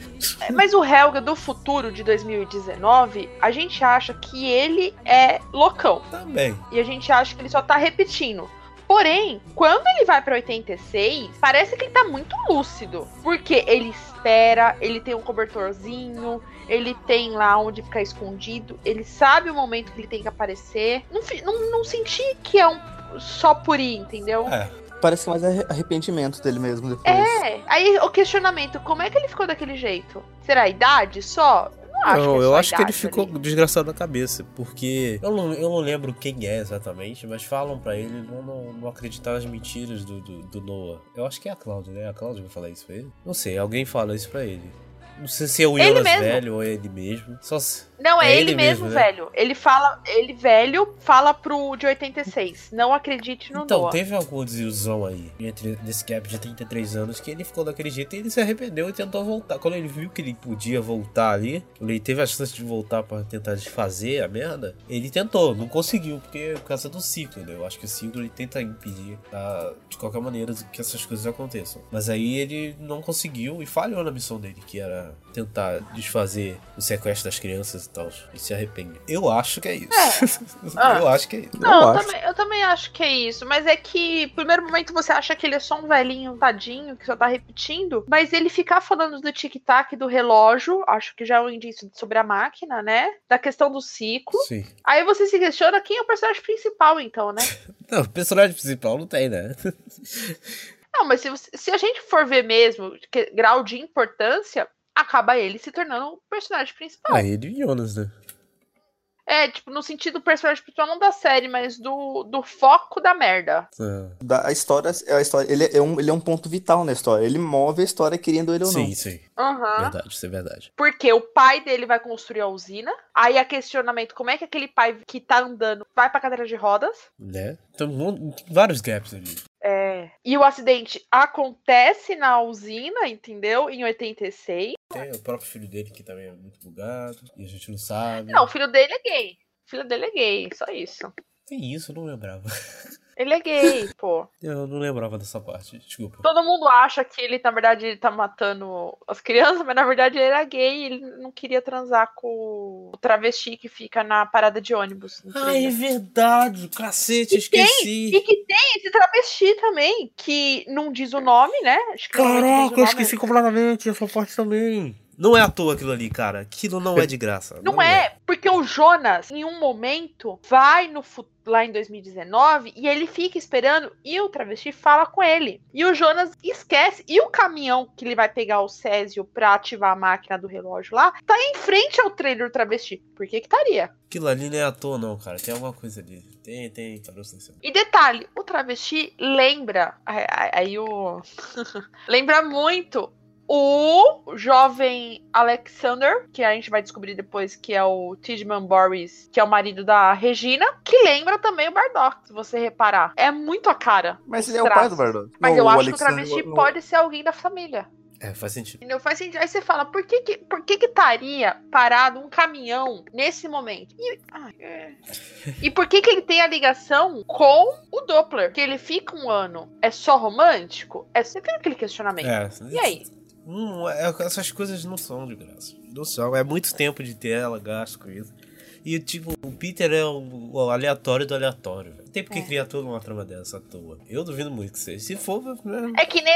Mas o Helga do futuro de 2019, a gente acha que ele é loucão. Também. E a gente acha que ele só tá repetindo. Porém, quando ele vai pra 86, parece que ele tá muito lúcido. Porque ele espera, ele tem um cobertorzinho, ele tem lá onde ficar escondido, ele sabe o momento que ele tem que aparecer. Não, não, não senti que é um só por ir, entendeu? É. Parece que é mais arre- arrependimento dele mesmo depois. É, aí o questionamento, como é que ele ficou daquele jeito? Será a idade só? Não acho Não, que é eu acho que ele ficou ali. desgraçado na cabeça, porque eu não, eu não lembro quem é exatamente, mas falam pra ele não, não, não acreditar nas mentiras do, do, do Noah. Eu acho que é a Cláudia, né? A Cláudia vai falar isso pra ele? Não sei, alguém fala isso pra ele. Não sei se é o Jonas mesmo. velho ou é ele mesmo. Só se... Não, é, É ele, ele mesmo, mesmo, né? velho. Ele fala, ele velho fala pro de 86. Não acredite no Então, Noah. teve alguma desilusão aí, entre nesse gap de 33 anos, que ele ficou daquele jeito e ele se arrependeu e tentou voltar. Quando ele viu que ele podia voltar ali, ele teve a chance de voltar pra tentar desfazer a merda, ele tentou, não conseguiu, porque por causa do ciclo, né? Eu acho que o ciclo ele tenta impedir, ah, de qualquer maneira, que essas coisas aconteçam. Mas aí ele não conseguiu e falhou na missão dele, que era tentar desfazer o sequestro das crianças e tal, e se arrepende. Eu acho que é isso. Ah. Eu acho que é isso. Não, Eu eu, acho. também, eu também acho que é isso. Mas é que, primeiro momento, você acha que ele é só um velhinho, tadinho, que só tá repetindo. Mas ele ficar falando do tic-tac do relógio, acho que já é um indício sobre a máquina, né? Da questão do ciclo. Sim. Aí você se questiona quem é o personagem principal, então, né? Não, o personagem principal não tem, né? Não, mas se, você- se a gente for ver mesmo que, grau de importância, acaba ele se tornando o personagem principal. Ah, ele e Jonas, né? É, tipo, no sentido do personagem principal não da série, mas do, do foco da merda. Ah, Da, a história, a história ele, é um, ele é um ponto vital na história. Ele move a história querendo ele ou não. sim, sim. Aham. Verdade, isso é verdade. Porque o pai dele vai construir a usina. Aí a questionamento, como é que aquele pai que tá andando vai pra cadeira de rodas? Né? Monte- vários gaps ali. É. E o acidente acontece na usina, entendeu? Em 86. Tem o próprio filho dele que também é muito bugado. E a gente não sabe. Não, o filho dele é gay. O filho dele é gay, só isso. Tem isso, não lembrava. Ele é gay, pô. Eu não lembrava dessa parte, desculpa. Todo mundo acha que ele, na verdade, ele tá matando as crianças, mas na verdade ele era gay e ele não queria transar com o travesti que fica na parada de ônibus. Ah, é verdade, cacete, E tem, esqueci. E que tem esse travesti também, que não diz o nome, né? Caraca, eu esqueci completamente essa parte também. Não é à toa aquilo ali, cara. Aquilo não é de graça. Não é, porque o Jonas, em um momento, vai no fu- lá em 2019 e ele fica esperando e o travesti fala com ele. E o Jonas esquece. E o caminhão que ele vai pegar o Césio pra ativar a máquina do relógio lá, tá em frente ao trailer do travesti. Por que que estaria? Aquilo ali não é à toa, não, cara. Tem alguma coisa ali. Tem, tem. caroço nesse- E detalhe, o travesti lembra. Aí o. lembra muito o jovem Alexander, que a gente vai descobrir depois que é o Tidman Boris, que é o marido da Regina, que lembra também o Bardock, se você reparar. É muito a cara. Mas ele é o pai traços. do Bardock. Mas Não, eu acho Alexander que o travesti não- pode ser alguém da família. É, faz sentido. Entendeu? Faz sentido. Aí você fala, por que que, por que que estaria parado um caminhão nesse momento? E, ai, é. E por que que ele tem a ligação com o Doppler? Que ele fica um ano. É só romântico? É, você tem aquele questionamento. É. E aí? Hum, é- essas coisas não são de graça. Não são. É muito tempo de tela, gasto com isso. E, tipo, o Peter é o, o aleatório do aleatório. Não tem por que É. criar toda uma trama dessa à toa. Eu duvido muito que seja. Se for, né? É que nem,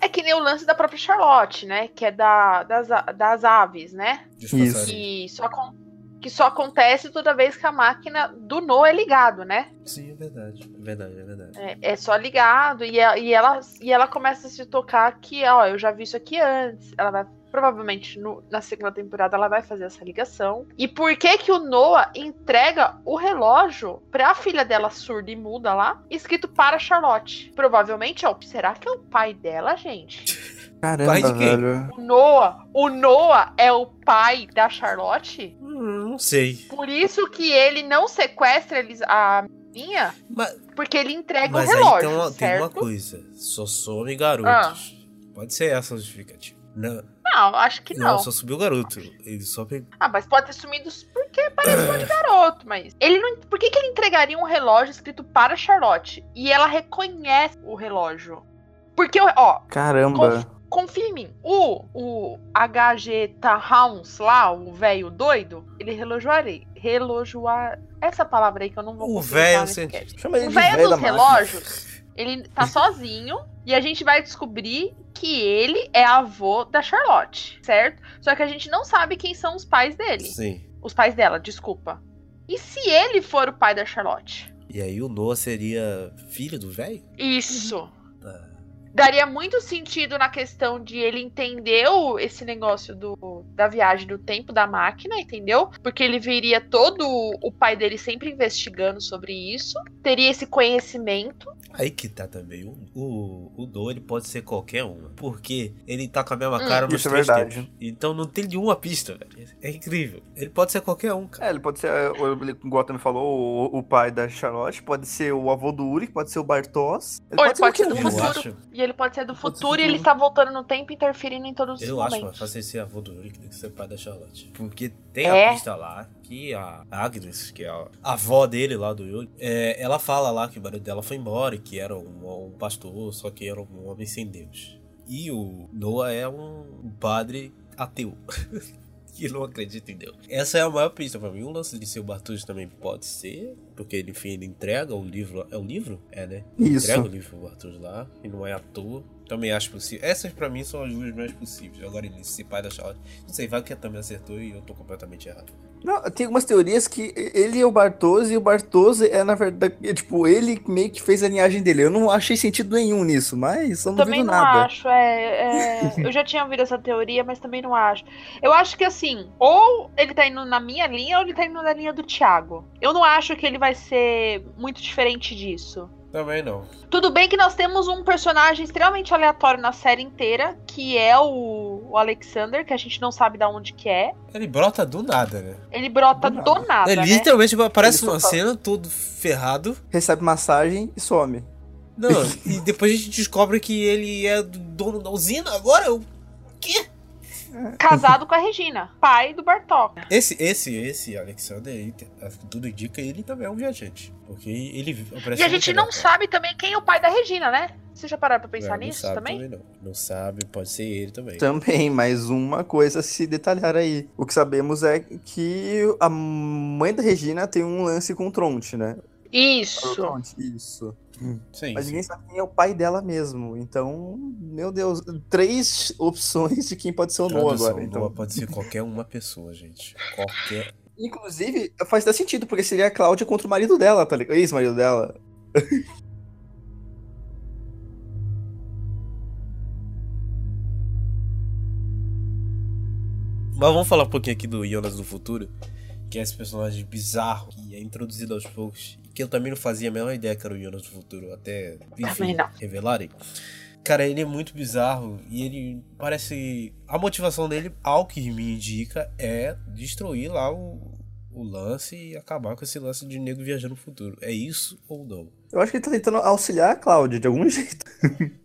é que nem o lance da própria Charlotte, né? Que é da, das, das aves, né? disfarçarem. Que só, acon- que só acontece toda vez que a máquina do No é ligado, né? Sim, é verdade. É verdade, é verdade. É, é só ligado e, a- e ela, e ela começa a se tocar que, ó, eu já vi isso aqui antes. Ela vai, provavelmente, no- na segunda temporada, ela vai fazer essa ligação. E por que que o Noah entrega o relógio pra filha dela surda e muda lá, escrito para Charlotte? Provavelmente, ó, será que é o pai dela, gente? Caramba, Pai de quem? velho. O Noah, o Noah é o pai da Charlotte? Hum, não sei. Por isso que ele não sequestra eles, a minha, Mas, porque ele entrega mas o aí relógio, tem uma, tem uma coisa. Só some garotos. Ah. Pode ser essa a justificativa. Não, Não, acho que não, não. só subiu o garoto. Ele só pegou. Ah, mas pode ter sumido porque parece um de garoto, mas. Ele não. Por que, que ele entregaria um relógio escrito para Charlotte? E ela reconhece o relógio. Porque, ó, Caramba. Confia em mim. O, o HG Hounds lá, o velho doido, ele relojoaria. Relojoar. Essa palavra aí que eu não vou O velho cast. Chama ele O de velho dos relógios, ele tá sozinho e a gente vai descobrir que ele é avô da Charlotte, certo? Só que a gente não sabe quem são os pais dele. Sim. Os pais dela, desculpa. E se ele for o pai da Charlotte? E aí o Noah seria filho do velho? Isso. Daria muito sentido na questão de ele entender o- esse negócio do, da viagem do tempo da máquina, entendeu? Porque ele veria todo o pai dele sempre investigando sobre isso, teria esse conhecimento. Aí que tá também. O, o, o Do, ele pode ser qualquer um. Porque ele tá com a mesma Hum, cara nos isso é três verdade. tempos. Então não tem nenhuma pista, velho. É incrível. Ele pode ser qualquer um, cara. É, ele pode ser, é, o- igual também falou, o, o pai da Charlotte, pode ser o avô do Uri, pode ser o Bartos. Ou ele pode qualquer ser do. Eu acho, E ele pode ser do Pode ser futuro e ele está voltando no tempo, interferindo em todos os eu acho mais momentos. fácil ser avô do Yuri que tem que ser pai da Charlotte. Porque tem É? a pista lá que a Agnes, que é a avó dele lá do Yuri, é, ela fala lá que o marido dela foi embora e que era um, um pastor, só que era um homem sem Deus. E o Noah é um padre ateu. que não acredita em Deus. Essa é a maior pista pra mim. O lance de ser o Bartucci também pode ser, porque ele, enfim, ele entrega o livro. É o livro? É, né? Isso. Entrega o livro pro Bartucci lá, e não é à toa. Também acho possível. Essas pra mim são as duas mais possíveis. Agora, ele ser pai da Charlotte. Não sei, vai que também acertou e eu tô completamente errado. Não, tem algumas teorias que ele é o Bartoso e o Bartoso é, na verdade, é, tipo, ele meio que fez a linhagem dele. Eu não achei sentido nenhum nisso, mas eu não Também não nada. acho, é, é, Eu já tinha ouvido essa teoria, mas também não acho. Eu acho que assim, ou ele tá indo na minha linha, ou ele tá indo na linha do Thiago. Eu não acho que ele vai ser muito diferente disso. Também não. Tudo bem que nós temos um personagem extremamente aleatório na série inteira, que é o, o Alexander, que a gente não sabe de onde que é. Ele brota do nada, né? Ele brota Do do nada. nada, ele né? literalmente aparece só numa tá- cena todo ferrado. Recebe massagem e some. Não, e depois a gente descobre que ele é do dono da usina. Agora, o quê? Casado com a Regina, pai do Bartok. Esse, esse, esse Alexander, aí, tudo indica ele também é um viajante. Porque ele aparece E a gente não sabe também quem é o pai da Regina, né? Você já pararam pra pensar É, não nisso sabe também? não. Não sabe, pode ser ele também. Também, mais uma coisa a se detalhar aí. O que sabemos é que a mãe da Regina tem um lance com o Tronte, né? Isso. Tronte, isso. Sim, Mas sim. ninguém sabe quem é o pai dela mesmo. Então, meu Deus, três opções de quem pode ser o Noah agora. Então, Noah pode ser qualquer uma pessoa, gente. Qualquer. Inclusive, faz até sentido, porque seria a Cláudia contra o marido dela, tá ligado? Ex-marido dela. Mas vamos falar um pouquinho aqui do Jonas do Futuro, que é esse personagem bizarro que é introduzido aos poucos. e Que eu também não fazia a menor ideia que era o Jonas do Futuro, até enfim, revelarem. Cara, ele é muito bizarro e ele parece. A motivação dele, ao que me indica, é destruir lá o, o lance e acabar com esse lance de nego viajando no futuro. É isso ou não? Eu acho que ele tá tentando auxiliar a Cláudia de algum jeito.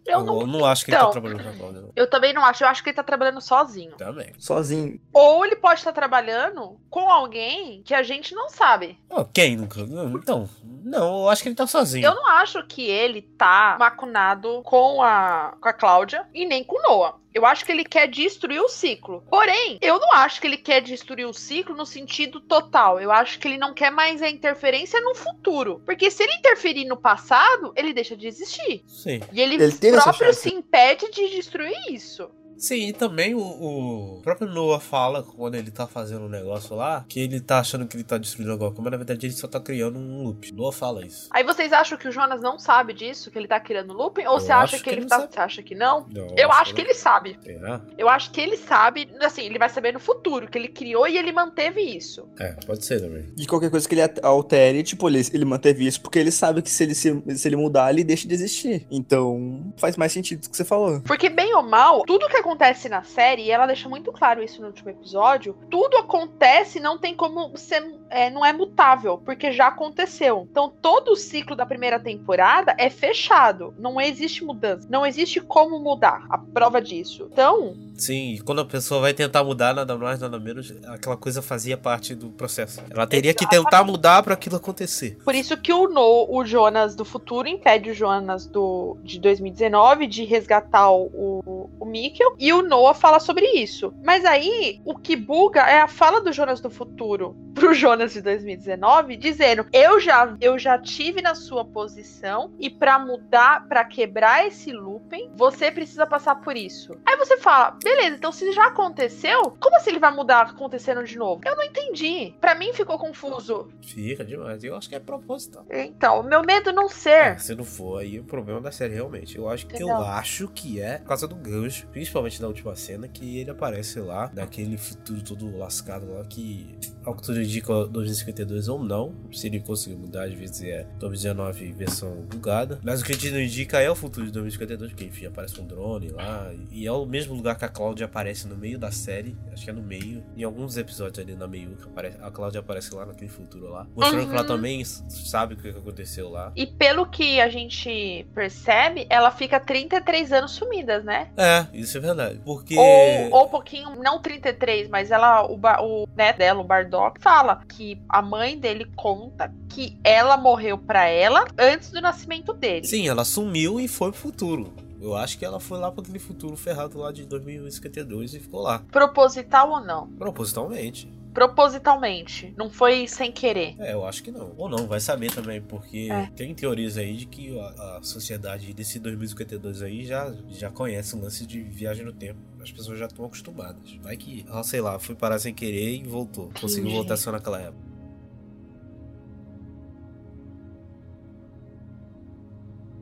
Eu não, eu não acho que ele Então. tá trabalhando com a Cláudia, não. eu também não acho. Eu acho que ele tá trabalhando sozinho. Também. Sozinho. Ou ele pode estar trabalhando com alguém que a gente não sabe. Quem nunca? Então, não, eu acho que ele tá sozinho. Eu não acho que ele tá macunado com a, com a Cláudia e nem com o Noah. Eu acho que ele quer destruir o ciclo. Porém, eu não acho que ele quer destruir o ciclo no sentido total. Eu acho que ele não quer mais a interferência no futuro. Porque se ele interferir no passado, ele deixa de existir. Sim. E ele, Ele próprio se impede de destruir isso. Sim, e também o, o próprio Noah fala quando ele tá fazendo um negócio lá que ele tá achando que ele tá destruindo alguma coisa, mas na verdade ele só tá criando um loop. Noah fala isso. Aí vocês acham que o Jonas não sabe disso, que ele tá criando looping? Ou Eu você acha que, que ele ele tá. sabe. Você acha que não? Não, Eu acho que ele sabe. Será? Eu acho que ele sabe, assim, ele vai saber no futuro que ele criou e ele manteve isso. É, pode ser também. De qualquer coisa que ele altere, tipo, ele, ele manteve isso porque ele sabe que se ele, se, se ele mudar, ele deixa de existir. Então, faz mais sentido o que você falou. Porque, bem ou mal, tudo que acontece na série, e ela deixa muito claro isso no último episódio, tudo acontece e não tem como ser. é, não é mutável, porque já aconteceu. Então, todo o ciclo da primeira temporada é fechado. Não existe mudança. Não existe como mudar. A prova disso. Então, Sim, quando a pessoa vai tentar mudar, nada mais, nada menos, aquela coisa fazia parte do processo. Ela teria que tentar mudar pra aquilo acontecer. Por isso que o, no, o Jonas do futuro impede o Jonas do, de 2019 de resgatar o, o Mikkel. E o Noah fala sobre isso. Mas aí, o que buga é a fala do Jonas do futuro. pro Jonas de 2019, dizendo: "Eu já eu já tive na sua posição e para mudar, para quebrar esse looping, você precisa passar por isso". Aí você fala: "Beleza, então se já aconteceu, como assim ele vai mudar acontecendo de novo?". Eu não entendi. Para mim ficou confuso. Fica demais. Eu acho que é proposital. Então, o meu medo não ser. É, se não for, aí o problema da série realmente. Eu acho que eu acho que é por causa do gancho, principalmente na última cena, que ele aparece lá, naquele futuro todo lascado lá, que ao que tudo indica 2052 ou não, se ele conseguir mudar, às vezes é 2019 versão bugada. Mas o que a gente não indica é o futuro de 2052, porque enfim, aparece um drone lá, e é o mesmo lugar que a Cláudia aparece no meio da série, acho que é no meio, em alguns episódios ali na meio, que aparece, a Cláudia aparece lá naquele futuro lá, mostrando que ela Uhum. também sabe o que que aconteceu lá. E pelo que a gente percebe, ela fica 33 anos sumidas, né? É, isso é verdade. Porque. Ou, ou um pouquinho, não 33, mas ela, o, o neto dela, o Bardock, fala que a mãe dele conta que ela morreu pra ela antes do nascimento dele. Sim, ela sumiu e foi pro futuro. Eu acho que ela foi lá pra aquele futuro ferrado lá de 2052 e ficou lá. Proposital ou não? Propositalmente. Propositalmente. Não foi sem querer. É, eu acho que não. Ou não, vai saber também, porque É. tem teorias aí de que a, a sociedade desse 2052 aí já, já conhece o lance de viagem no tempo. As pessoas já estão acostumadas. Vai que, ela, sei lá, foi parar sem querer e voltou. Conseguiu voltar só naquela época.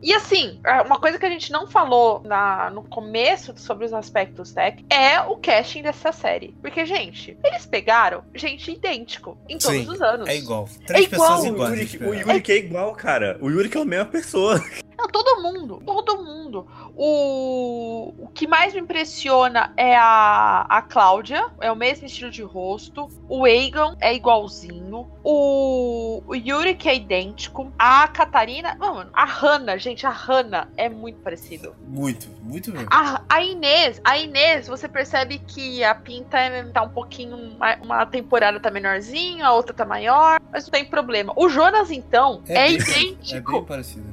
E assim, é, uma coisa que a gente não falou na, no começo sobre os aspectos tech é o casting dessa série. Porque, gente, eles pegaram gente idêntico em todos Sim, os anos. É igual. Três igual. pessoas O iguais. Yuri, eles o. Yuri que é igual, cara. O Yuri que é a mesma pessoa. Não, todo mundo, todo mundo. O, o que mais me impressiona é a, a Cláudia, é o mesmo estilo de rosto. O Egon é igualzinho. O, o Yuri que é idêntico. A Catarina, mano, a Hannah, gente, a Hannah é muito parecido. Muito, muito mesmo. A, a Inês, a Inês, você percebe que a pinta é- tá um pouquinho. Uma, uma temporada tá menorzinha, a outra tá maior, mas não tem problema. O Jonas, então, é, bem- idêntico. É bem parecido,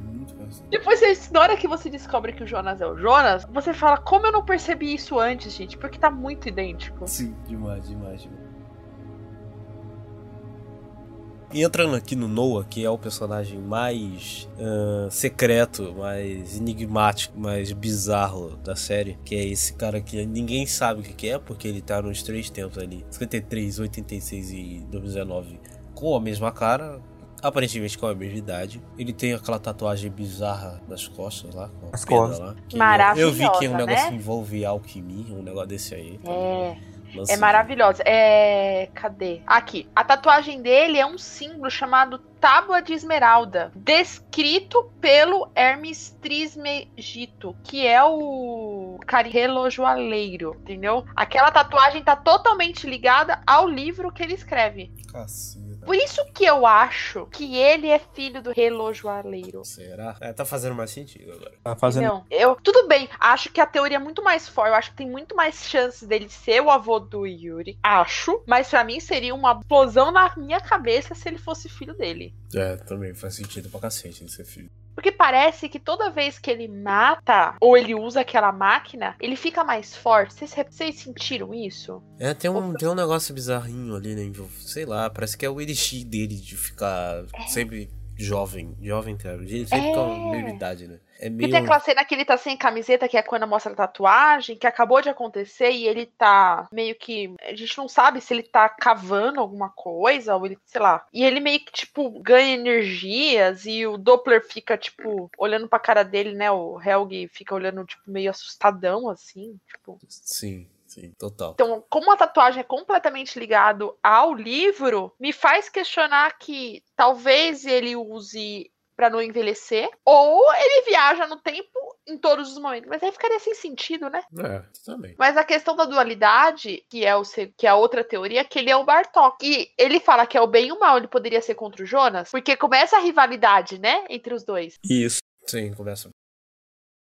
Depois, na hora que você descobre que o Jonas é o Jonas, você fala, como eu não percebi isso antes, gente? Porque tá muito idêntico. Sim, demais, demais, demais. Entrando aqui no Noah, que é o personagem mais ah, secreto, mais enigmático, mais bizarro da série, que é esse cara que ninguém sabe o que que é, porque ele tá nos três tempos ali, 53, 86 e 2019, com a mesma cara, aparentemente com a mesma idade. Ele tem aquela tatuagem bizarra nas costas lá, com a Nas pedra costas. lá. que eu- Eu vi que um Maravilhosa, negócio né? envolve alquimia, um negócio desse aí. É, Lance é maravilhosa. É. Cadê? Aqui. A tatuagem dele é um símbolo chamado Tábua de Esmeralda, descrito pelo Hermes Trismegisto, que é o relojoalheiro, entendeu? Aquela tatuagem tá totalmente ligada ao livro que ele escreve. de Caceta. Por isso que eu acho que ele é filho do relojoaleiro. Será? É, tá fazendo mais sentido agora. Tá fazendo. Não, eu tudo bem. Acho que a teoria é muito mais forte. Eu acho que tem muito mais chances dele ser o avô do Yuri. Acho, mas pra mim seria uma explosão na minha cabeça se ele fosse filho dele. É, também faz sentido pra cacete ele ser filho. Porque parece que toda vez que ele mata ou ele usa aquela máquina, ele fica mais forte. Vocês, vocês sentiram isso? É, tem um, tem um negócio bizarrinho ali, né? Sei lá, parece que é o elixir dele de ficar sempre jovem. Jovem, cara. Ele sempre É. com a mesma idade, né? É E meio. tem aquela cena que ele tá sem camiseta, que é quando mostra a tatuagem, que acabou de acontecer e ele tá meio que. A gente não sabe se ele tá cavando alguma coisa, ou ele, sei lá. E ele meio que, tipo, ganha energias e o Doppler fica, tipo, olhando pra cara dele, né? O Helg fica olhando, tipo, meio assustadão, assim, tipo. Sim, sim, total. Então, como a tatuagem é completamente ligado ao livro, me faz questionar que talvez ele use pra não envelhecer, ou ele viaja no tempo em todos os momentos. Mas aí ficaria sem sentido, né? É, também. Mas a questão da dualidade, que é, o, que é a outra teoria, é que ele é o Bartok. E ele fala que é o bem e o mal, ele poderia ser contra o Jonas, porque começa a rivalidade, né, entre os dois. Isso. Sim, começa.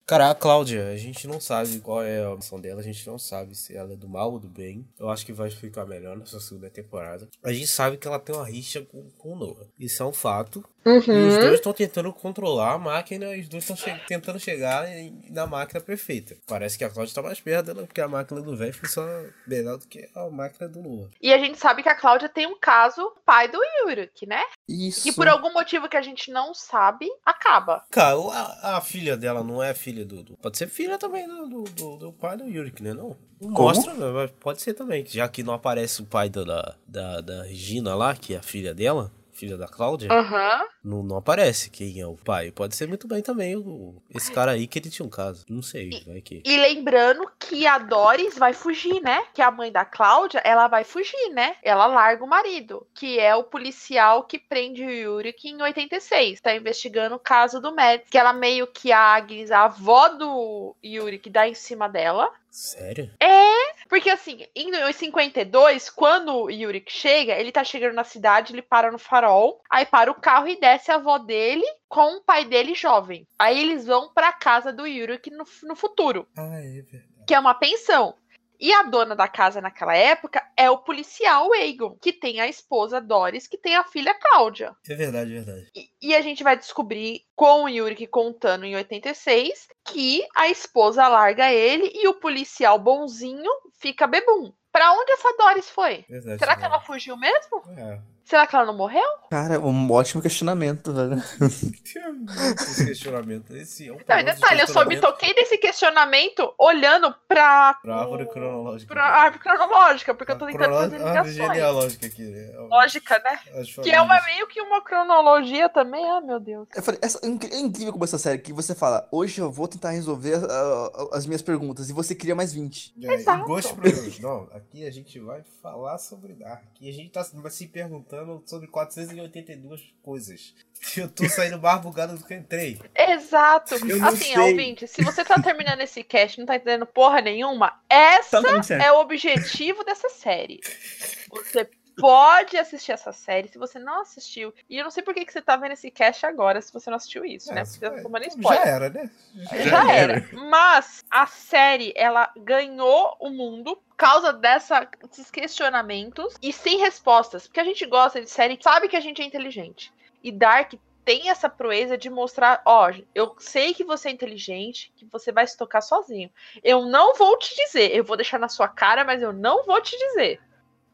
Cara, a Cláudia, a gente não sabe qual é a missão dela, a gente não sabe se ela é do mal ou do bem. Eu acho que vai ficar melhor nessa segunda temporada. A gente sabe que ela tem uma rixa com, com o Noah. Isso é um fato. Uhum. E os dois estão tentando controlar a máquina e os dois estão che tentando chegar em, na máquina perfeita. Parece que a Cláudia tá mais perto dela, porque a máquina do velho funciona melhor do que a máquina do Noah. E a gente sabe que a Cláudia tem um caso pai do Yurik, né? Isso. E por algum motivo que a gente não sabe, acaba. Cara, a, a filha dela não é filha do, do- Pode ser filha também do, do, do- do pai do Yurik, né? Não. Mostra, né? mas pode ser também. Já que não aparece o pai da, da, da, da Regina lá, que é a filha dela, filha da Cláudia, Aham. não, não aparece quem é o pai. Pode ser muito bem também o, esse cara aí que ele tinha um caso. Não sei, vai que. E lembrando que a Doris vai fugir, né? Que a mãe da Cláudia, ela vai fugir, né? Ela larga o marido, que é o policial que prende o Yurik em 86. Tá investigando o caso do Mads. Que ela meio que a Agnes, a avó do Yurik, dá em cima dela. Sério? Porque assim, em 52, quando o Yurik chega, ele tá chegando na cidade, ele para no farol, aí para o carro e desce a avó dele com o pai dele jovem. Aí eles vão pra casa do Yurik no, no futuro Ah, é verdade. que é uma pensão. E a dona da casa naquela época é o policial Egon, que tem a esposa Doris, que tem a filha Cláudia. É verdade, é verdade. E, e a gente vai descobrir com o Yurik contando em 86 que a esposa larga ele e o policial bonzinho fica bebum. Pra onde essa Doris foi? verdade Será que ela fugiu mesmo? É. Será que ela não morreu? Cara, um ótimo questionamento, velho. Tem muitos questionamentos. Esse é um Não, e detalhe, eu só me toquei desse questionamento olhando pra, Pra árvore cronológica. pra árvore cronológica, porque eu tô A tentando crono- fazer ligações. genealógica aqui. né? Lógica, né? Que é uma, meio que uma cronologia também, ah, meu Deus. Eu falei, essa, é é incrível como essa série, que você fala, hoje eu vou tentar resolver ah, as minhas perguntas, e você cria mais 20. É, Exato. e problemas. Não, aqui a gente vai falar sobre Dark. Aqui a gente tá se perguntando sobre 482 coisas. Eu tô saindo mais bugado do que eu entrei. Exato. Assim, sei. ouvinte, se você tá terminando esse cast e não tá entendendo porra nenhuma, essa Tá muito certo. é o objetivo dessa série. Você pode assistir essa série se você não assistiu. E eu não sei por que, que você tá vendo esse cast agora se você não assistiu isso, né? Porque você tá tomando já spoiler. era, né? Já era. Mas a série, ela ganhou o mundo por causa dessa, desses questionamentos e sem respostas. Porque a gente gosta de série que sabe que a gente é inteligente. E Dark tem essa proeza de mostrar, ó, eu sei que você é inteligente, que você vai se tocar sozinho. Eu não vou te dizer, eu vou deixar na sua cara, mas eu não vou te dizer.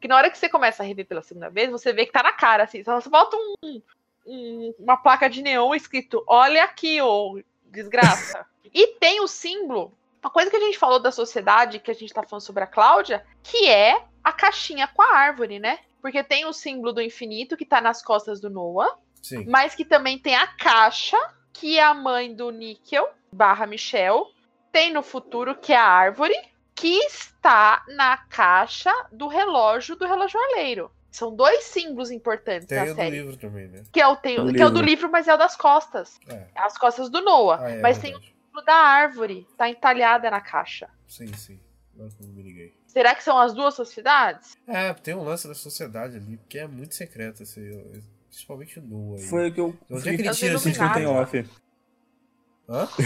Porque na hora que você começa a rever pela segunda vez, você vê que tá na cara, assim. Só falta um, um- uma placa de neon escrito, olha aqui, ô desgraça. e tem o símbolo, uma coisa que a gente falou da sociedade, que a gente tá falando sobre a Cláudia, que é a caixinha com a árvore, né? Porque tem o símbolo do infinito que tá nas costas do Noah, Sim. mas que também tem a caixa, que é a mãe do Níquel, barra Michel, tem no futuro, que é a árvore, que está na caixa do relógio do relojoalheiro. São dois símbolos importantes Tem na o do série. livro também, né? Que é, o, tem, Do que é o do livro. mas é o das costas. É. É as costas do Noah. Ah, é mas tem o símbolo da árvore. Tá entalhada na caixa. Sim, sim. Agora que eu me liguei. Será que são as duas sociedades? É, tem um lance da sociedade ali, que é muito secreto, esse, principalmente o Nu aí. Foi o que eu Onde é que ele tira esse a gente comentou em Iluminados. off. Hã?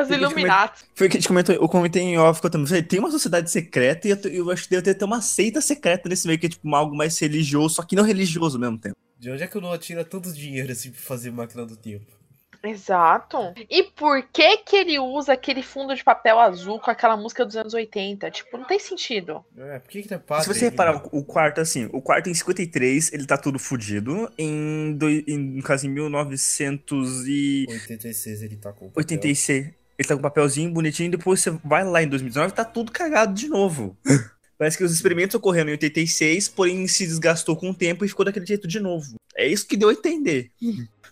Os Tem que Illuminati. Foi o que a gente comentou, eu comentei em off que eu também falei, tem uma sociedade secreta e eu, eu acho que deve ter até uma seita secreta nesse meio, que é tipo algo mais religioso, só que não religioso ao mesmo tempo. De onde é que o Noah tira tanto dinheiro assim pra fazer máquina do tempo? Exato. E por que que ele usa aquele fundo de papel azul com aquela música dos anos 80? Tipo, não tem sentido. É, por que que tem padre? Se você reparar, o o quarto, assim, o quarto em 53, ele tá tudo fudido. Em, doi- em no caso, em 1986, 86 ele tá com o papel. ele tá com um papelzinho bonitinho, depois você vai lá em 2019 tá tudo cagado de novo. Parece que os experimentos ocorreram em 86, porém se desgastou com o tempo e ficou daquele jeito de novo. É isso que deu a entender.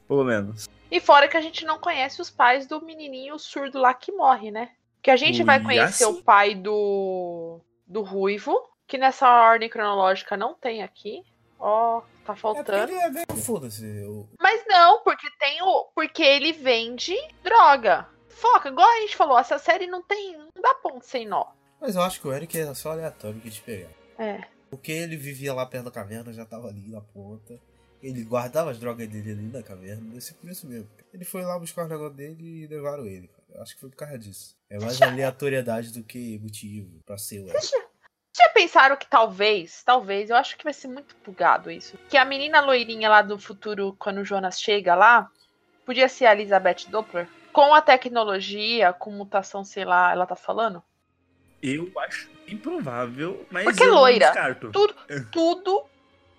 Pelo menos. E fora que a gente não conhece os pais do menininho surdo lá que morre, né? Que a gente O vai conhecer Yassi? o pai do do Ruivo, que nessa ordem cronológica não tem aqui. Ó, tá É faltando. ele é meio foda-se. o- Mas não, porque tem o. Porque ele vende droga. Foca, igual a gente falou, essa série não tem. Não dá ponto sem nó. Mas eu acho que o Eric era só aleatório que te pegar. É. Porque ele vivia lá perto da caverna, já tava ali na ponta. Ele guardava as drogas dele ali na caverna, deve ser por isso mesmo. Ele foi lá buscar o negócio dele e levaram ele, cara. Eu acho que foi por causa disso. É mais aleatoriedade do que motivo pra ser o. Já pensaram que talvez, talvez, eu acho que vai ser muito bugado isso. Que a menina loirinha lá do futuro, quando o Jonas chega lá, podia ser a Elizabeth Doppler? Com a tecnologia, com mutação, sei lá, ela tá falando? Eu acho improvável, mas Porque eu não loira. descarto. Tudo, tudo,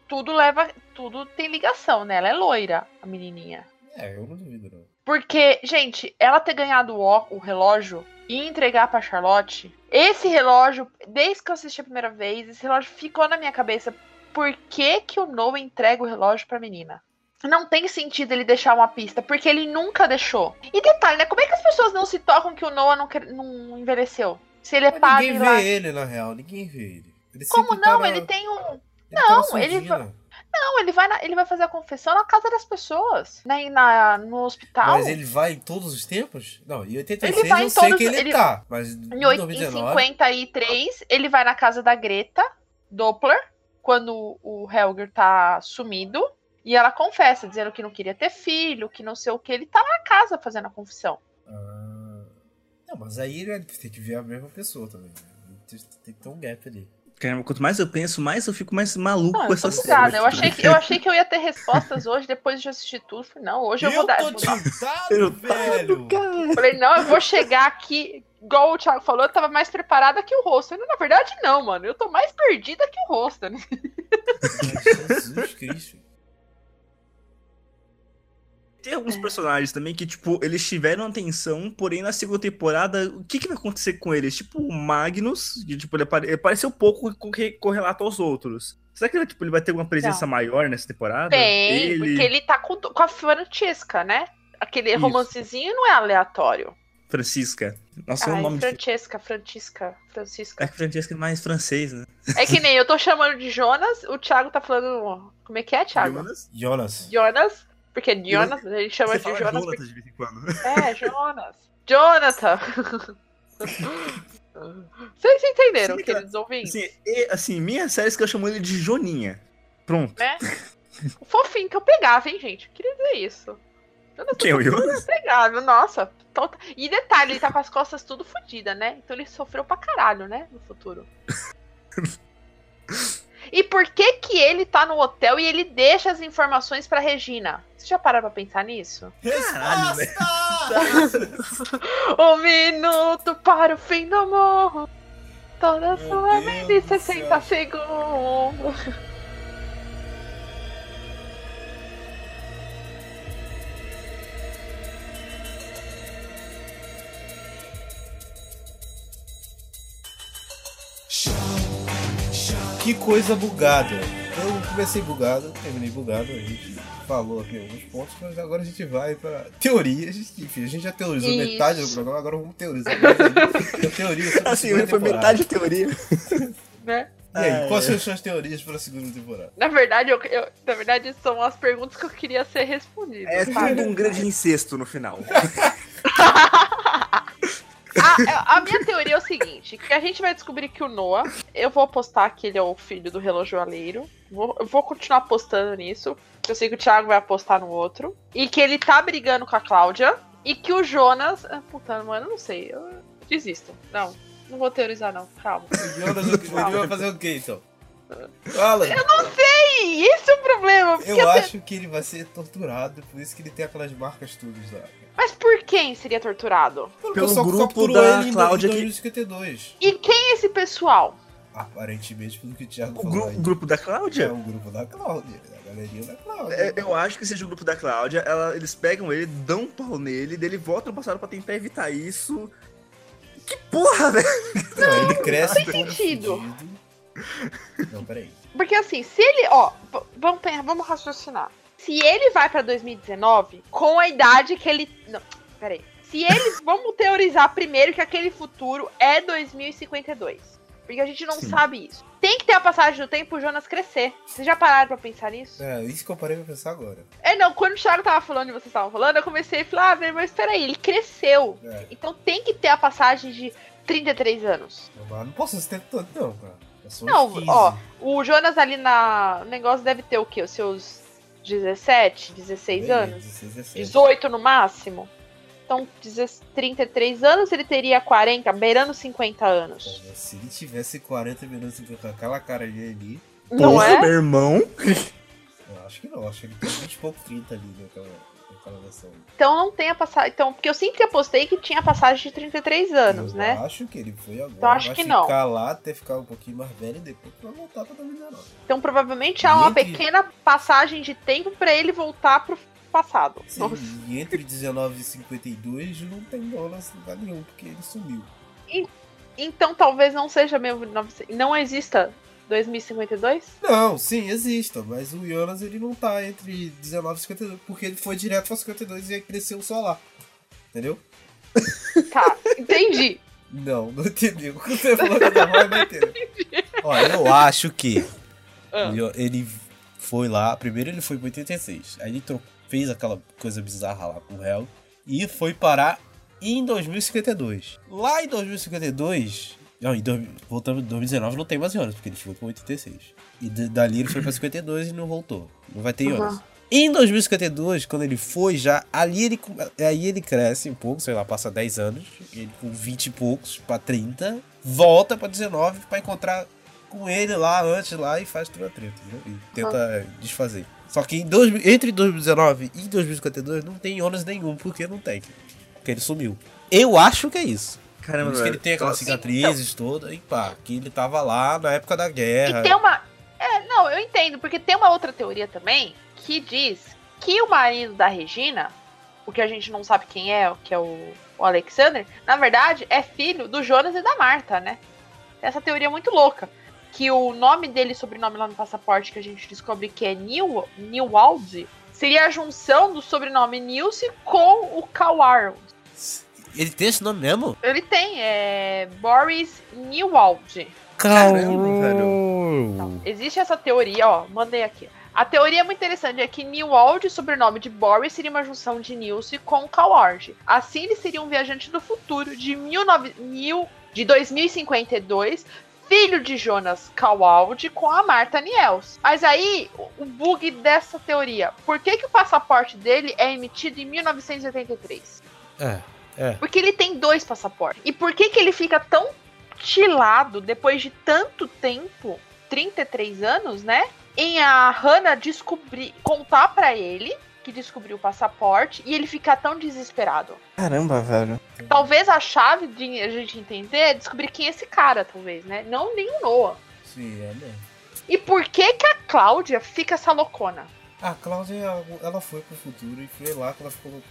tudo leva, tudo tem ligação, né? Ela é loira, a menininha. É, eu não duvido, não. Porque, gente, ela ter ganhado o, o relógio e entregar pra Charlotte, esse relógio, desde que eu assisti a primeira vez, esse relógio ficou na minha cabeça. Por que, que o Noah entrega o relógio pra menina? Não tem sentido ele deixar uma pista, porque ele nunca deixou. E detalhe, né? Como é que as pessoas não se tocam que o Noah não, não envelheceu? Se ele é Mas padre ninguém lá. vê ele, na real. Ninguém vê ele. Ele Como tá não? na- Ele tem um. Ele Não, tá na ele surdina. Não, ele vai, na- ele vai fazer a confissão na casa das pessoas. Na, na- no hospital. Mas ele vai em todos os tempos? Não, em 86 Ele vai eu sei todos- que ele, ele- tá. Mas em Em, oit- em 2019... 53, ele vai na casa da Greta Doppler, quando o Helger tá sumido. E ela confessa, dizendo que não queria ter filho, que não sei o que. Ele tá na casa fazendo a confissão. Ah, Não, mas aí ele tem que ver a mesma pessoa também. né? Tem, tem que ter um gap ali. Caramba, quanto mais eu penso, mais eu fico mais maluco Não, com eu tô essa bugada. série. Eu achei, que, eu achei que eu ia ter respostas hoje, depois de assistir tudo. Falei, não, hoje eu, vou dar. tô vou dar- tentado, Eu- velho! Falei, não, eu vou chegar aqui. Igual o Thiago falou, eu tava mais preparada que o rosto. Na verdade, não, mano. Eu tô mais perdida que o rosto. né? Jesus Cristo. Tem alguns personagens também que, tipo, eles tiveram atenção, porém na segunda temporada, o que, que vai acontecer com eles? Tipo, o Magnus, que, tipo, ele, apare- ele apareceu pouco com que- correlato aos outros. Será que ele, tipo, ele vai ter uma presença maior nessa temporada? Tem, ele... porque ele tá com, com a Francesca, né? Aquele Isso. romancezinho não é aleatório. Francisca. Nossa, é um Ai, nome de... Francesca, Francisca, É Francisca. que Francesca é mais francês, né? É que nem eu tô chamando de Jonas, o Thiago tá falando. Como é que é, Thiago? Jonas? Jonas. Jonas. Porque Jonas, a gente chama de Jonas. Jonatas de vez em quando. porque- É, Jonas. Jonathan. Vocês entenderam, Sim, cara. queridos ouvintes? Assim, e, assim, minha série que eu chamo ele de Joninha. Pronto. né? O fofinho que eu pegava, hein, gente? Eu queria dizer isso. Jonas Quem é o Jonas? Pegável, nossa. Tota- E detalhe, ele tá com as costas tudo fodidas, né? Então ele sofreu pra caralho, né? No futuro. e por que que ele tá no hotel e ele deixa as informações pra Regina? Você já pararam pra pensar nisso? Caralho, né? Um minuto para o fim do mundo. Toda Meu sua vida em do 60 céu. segundos. Que coisa bugada. Eu comecei bugado, terminei bugado, a gente falou aqui alguns pontos, mas agora a gente vai pra teorias. Enfim, a gente já teorizou Isso. metade do programa, agora vamos teorizar. Teoria sobre a Assim, foi temporada. metade de teoria. Né? E aí, É. quais são as suas teorias para a segunda temporada? Na verdade, eu, eu- na verdade, são as perguntas que eu queria ser respondidas. É sabe? tudo um grande incesto no final. a, a minha teoria é o seguinte: que a gente vai descobrir que o Noah, eu vou apostar que ele é o filho do relojoalheiro. Vou, eu vou continuar apostando nisso. Eu sei que o Thiago vai apostar no outro. E que ele tá brigando com a Cláudia. E que o Jonas. Ah, puta, mano, não sei. Eu desisto. Não, não vou teorizar, não. Calma. O Jonas, Jonas vai fazer o quê então? Fala! Eu não sei! Esse é o problema. Eu até- acho que ele vai ser torturado, por isso que ele tem aquelas marcas todas lá. Mas por quem seria torturado? Pelo Pelo pessoal que grupo capturou da ele em Cláudia que- 2052. E quem é esse pessoal? Aparentemente, pelo que o Thiago O, falou gru- aí. o grupo da É Cláudia? o grupo da Cláudia, a galerinha da Cláudia. É, eu acho que seja o grupo da Cláudia. Ela- eles pegam ele, dão um pau nele, daí ele volta no passado pra tentar evitar isso. Que porra, velho! Não, ele cresce tem todo sentido. fudido. Não, peraí. Porque assim, se ele. Ó, vamos, vamos raciocinar. Se ele vai pra 2019 com a idade que ele. Não, peraí. Se eles. vamos teorizar primeiro que aquele futuro é 2052. Porque a gente não Sim. sabe isso. Tem que ter a passagem do tempo pro Jonas crescer. Vocês já pararam pra pensar nisso? É, isso que eu parei pra pensar agora. É, não, quando o Thiago tava falando e vocês estavam falando, eu comecei a falar, ah, velho, mas peraí, ele cresceu. É, Então tem que ter a passagem de 33 anos. mas não posso esse tempo todo, não, cara. Não, 15. ó, o Jonas ali na. O negócio deve ter o quê? Os seus 17, 16 Bem, anos? 16, 17. 18 no máximo? Então Então, 33 anos, ele teria 40, beirando 50 anos. Se ele tivesse 40 minutos com aquela cara ali. Não Porra, é? meu irmão. Eu acho que não, acho que ele tem 20 e pouco 30 ali naquela, naquela versão. Então não tem a passagem. Então, porque eu sempre apostei que tinha passagem de 33 anos, eu né? acho que ele foi agora. Então, acho vai que não. ficar lá até ficar um pouquinho mais velho e depois vai voltar pra 2019. Então provavelmente há uma Entre- pequena passagem de tempo pra ele voltar pro passado. Sim, e entre 19 e 52 não tem Jonas em lugar nenhum, porque ele sumiu. Então talvez não seja mesmo. 900 Não exista 2052? Não, sim, exista, mas o Jonas ele não tá entre 19 e 52, porque ele foi direto pra 52 e aí cresceu só lá. Entendeu? Tá, entendi. Não, não entendeu. Quando você falou que eu não entendeu. Ó, eu acho que Ah. ele- foi lá, primeiro ele foi pro 86, aí ele fez aquela coisa bizarra lá com o Hell e foi parar em 2052. Lá em 2052, não, voltando em 2019 não tem mais Jonas, porque ele foi pro 86. E de- dali ele foi pra 52 e não voltou. Não vai ter Uhum. Jonas. Em 2052, quando ele foi já, ali ele, aí ele cresce um pouco, sei lá, passa 10 anos, ele com 20 e poucos pra 30, volta pra 19 pra encontrar com ele lá antes lá e faz toda a treta, entendeu? E tenta desfazer. Só que dois, entre 2019 e 2052 não tem Jonas nenhum, porque não tem. Porque ele sumiu. Eu acho que é isso. Por Caramba, isso que ele tem aquelas Nossa. cicatrizes todas e pá, que ele tava lá na época da E guerra. tem uma. É, não, eu entendo, porque tem uma outra teoria também que diz que o marido da Regina, o que a gente não sabe quem é, que é o, o Alexander, na verdade é filho do Jonas e da Marta, né? Essa teoria é muito louca. Que o nome dele, sobrenome lá no passaporte, que a gente descobre que é New, Newald, seria a junção do sobrenome Nilce com o Coward. Ele tem esse nome mesmo? Ele tem, é. Boris Newald. Caramba, velho. Existe essa teoria, ó, mandei aqui. A teoria é muito interessante, é que Newald, sobrenome de Boris, seria uma junção de Nilce com Coward. Assim, ele seria um viajante do futuro de, 19, mil, de 2052, filho de Jonas Cowald com a Marta Niels. Mas aí, o- o bug dessa teoria, por que, que o passaporte dele é emitido em 1983? É, é. Porque ele tem dois passaportes. E por que que ele fica tão tilado depois de tanto tempo, 33 anos, né? Em a Hannah descobrir, contar pra ele que descobriu o passaporte e ele ficar tão desesperado. Caramba, velho. Talvez a chave de a gente entender é descobrir quem é esse cara, talvez, né? Não nem o Noah. Sim, é mesmo. E por que que a Cláudia fica essa loucona? A Cláudia, ela foi pro futuro e foi lá que ela ficou.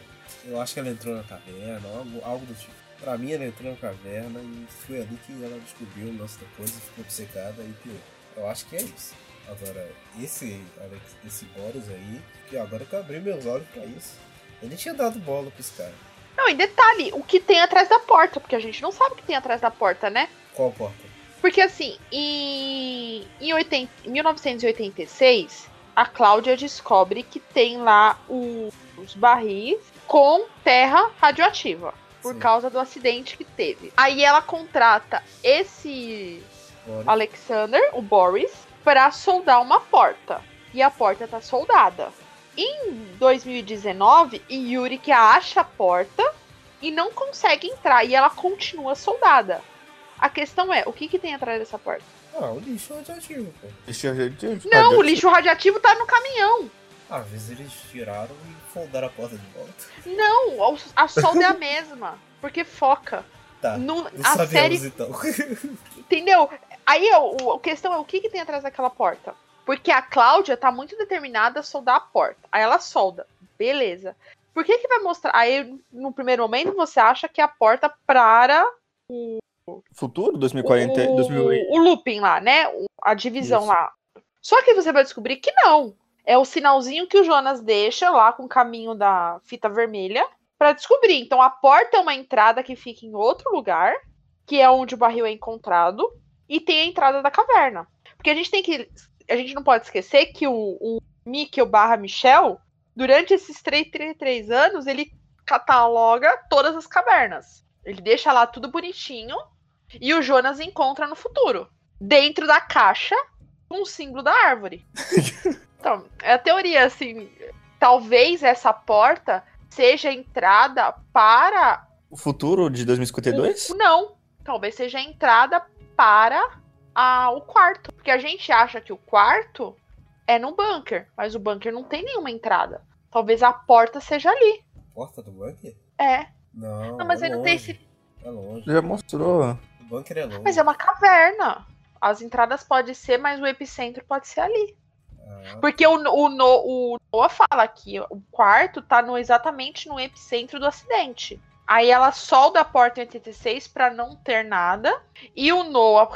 Eu acho que ela entrou na caverna, algo, algo do tipo. Pra mim, ela entrou na caverna e foi ali que ela descobriu o lance da coisa, ficou obcecada e pior. Eu acho que é isso. Agora, esse, Alex, esse Boris aí, que agora que eu abri meus olhos pra isso. Eu nem tinha dado bola pra esse cara. Não, e detalhe, o que tem atrás da porta, porque a gente não sabe o que tem atrás da porta, né? Qual porta? Porque assim, em, em 80 em 1986, a Cláudia descobre que tem lá o- os barris com terra radioativa. Por Sim. causa do acidente que teve. Aí ela contrata esse Boris. Alexander, o Boris, pra soldar uma porta. E a porta tá soldada. Em 2019, Yuri que acha a porta e não consegue entrar. E ela continua soldada. A questão é, o que, que tem atrás dessa porta? Ah, o lixo radioativo, pô. Não, o lixo radioativo tá no caminhão. Às vezes eles tiraram e foldaram a porta de volta. Não, a solda é a mesma. Porque foca. Tá. No- Não a sabemos série então. Entendeu? Aí o, o- a questão é o que, que tem atrás daquela porta. Porque a Cláudia tá muito determinada a soldar a porta. Aí ela solda. Beleza. Por que que vai mostrar? Aí, no primeiro momento, você acha que é a porta para Futuro? 2040? o, 2000... o looping lá, né? O- A divisão Isso. lá. Só que você vai descobrir que não. É o sinalzinho que o Jonas deixa lá com o caminho da fita vermelha para descobrir. Então a porta é uma entrada que fica em outro lugar, que é onde o barril é encontrado, e tem a entrada da caverna. Porque a gente tem que. A gente não pode esquecer que o, o Mikkel barra Michel, durante esses 33 anos, ele cataloga todas as cavernas. Ele deixa lá tudo bonitinho e o Jonas encontra no futuro. Dentro da caixa, com o símbolo da árvore. então, é a teoria, assim. Talvez essa porta seja a entrada para. O futuro de 2052? O, não. Talvez seja a entrada para a, o quarto. Porque a gente acha que o quarto é no bunker. Mas o bunker não tem nenhuma entrada. Talvez a porta seja ali. Porta do bunker? É. Não. Não, mas é aí não longe. tem esse. É longe. Já mostrou. O bunker é longe. Mas é uma caverna. As entradas podem ser, mas o epicentro pode ser ali. Ah, Porque o, o, o Noah fala que o quarto tá no, exatamente no epicentro do acidente. Aí ela solda a porta em 86 para não ter nada. E o Noah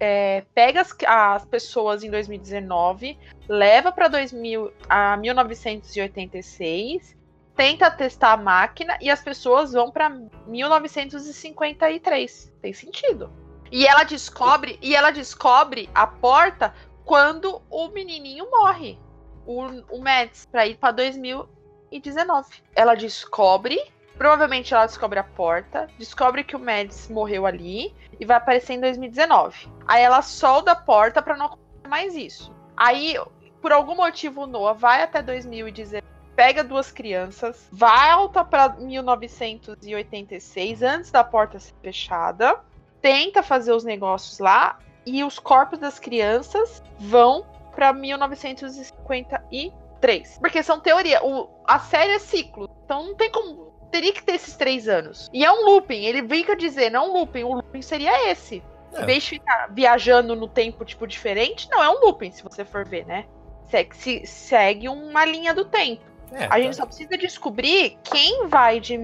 é, pega as, as pessoas em 2019, leva para 2000 a 1986, tenta testar a máquina e as pessoas vão para 1953. Tem sentido. E ela descobre, e ela descobre a porta quando o menininho morre. O, o Mads, pra ir pra 2019. Ela descobre. Provavelmente ela descobre a porta. Descobre que o Mads morreu ali. E vai aparecer em 2019. Aí ela solda a porta pra não acontecer mais isso. Aí, por algum motivo, o Noah vai até 2019. Pega duas crianças, volta pra 1986, antes da porta ser fechada, tenta fazer os negócios lá e os corpos das crianças vão pra 1953. Porque são teoria. O, a série é ciclo. Então não tem como. Teria que ter esses três anos. E é um looping. Ele brinca dizer, não um looping. O looping seria esse. É. Em vez de ficar viajando no tempo, tipo, diferente, não, é um looping, se você for ver, né? Segue, se- segue uma linha do tempo. é, A gente tá. só precisa descobrir quem vai de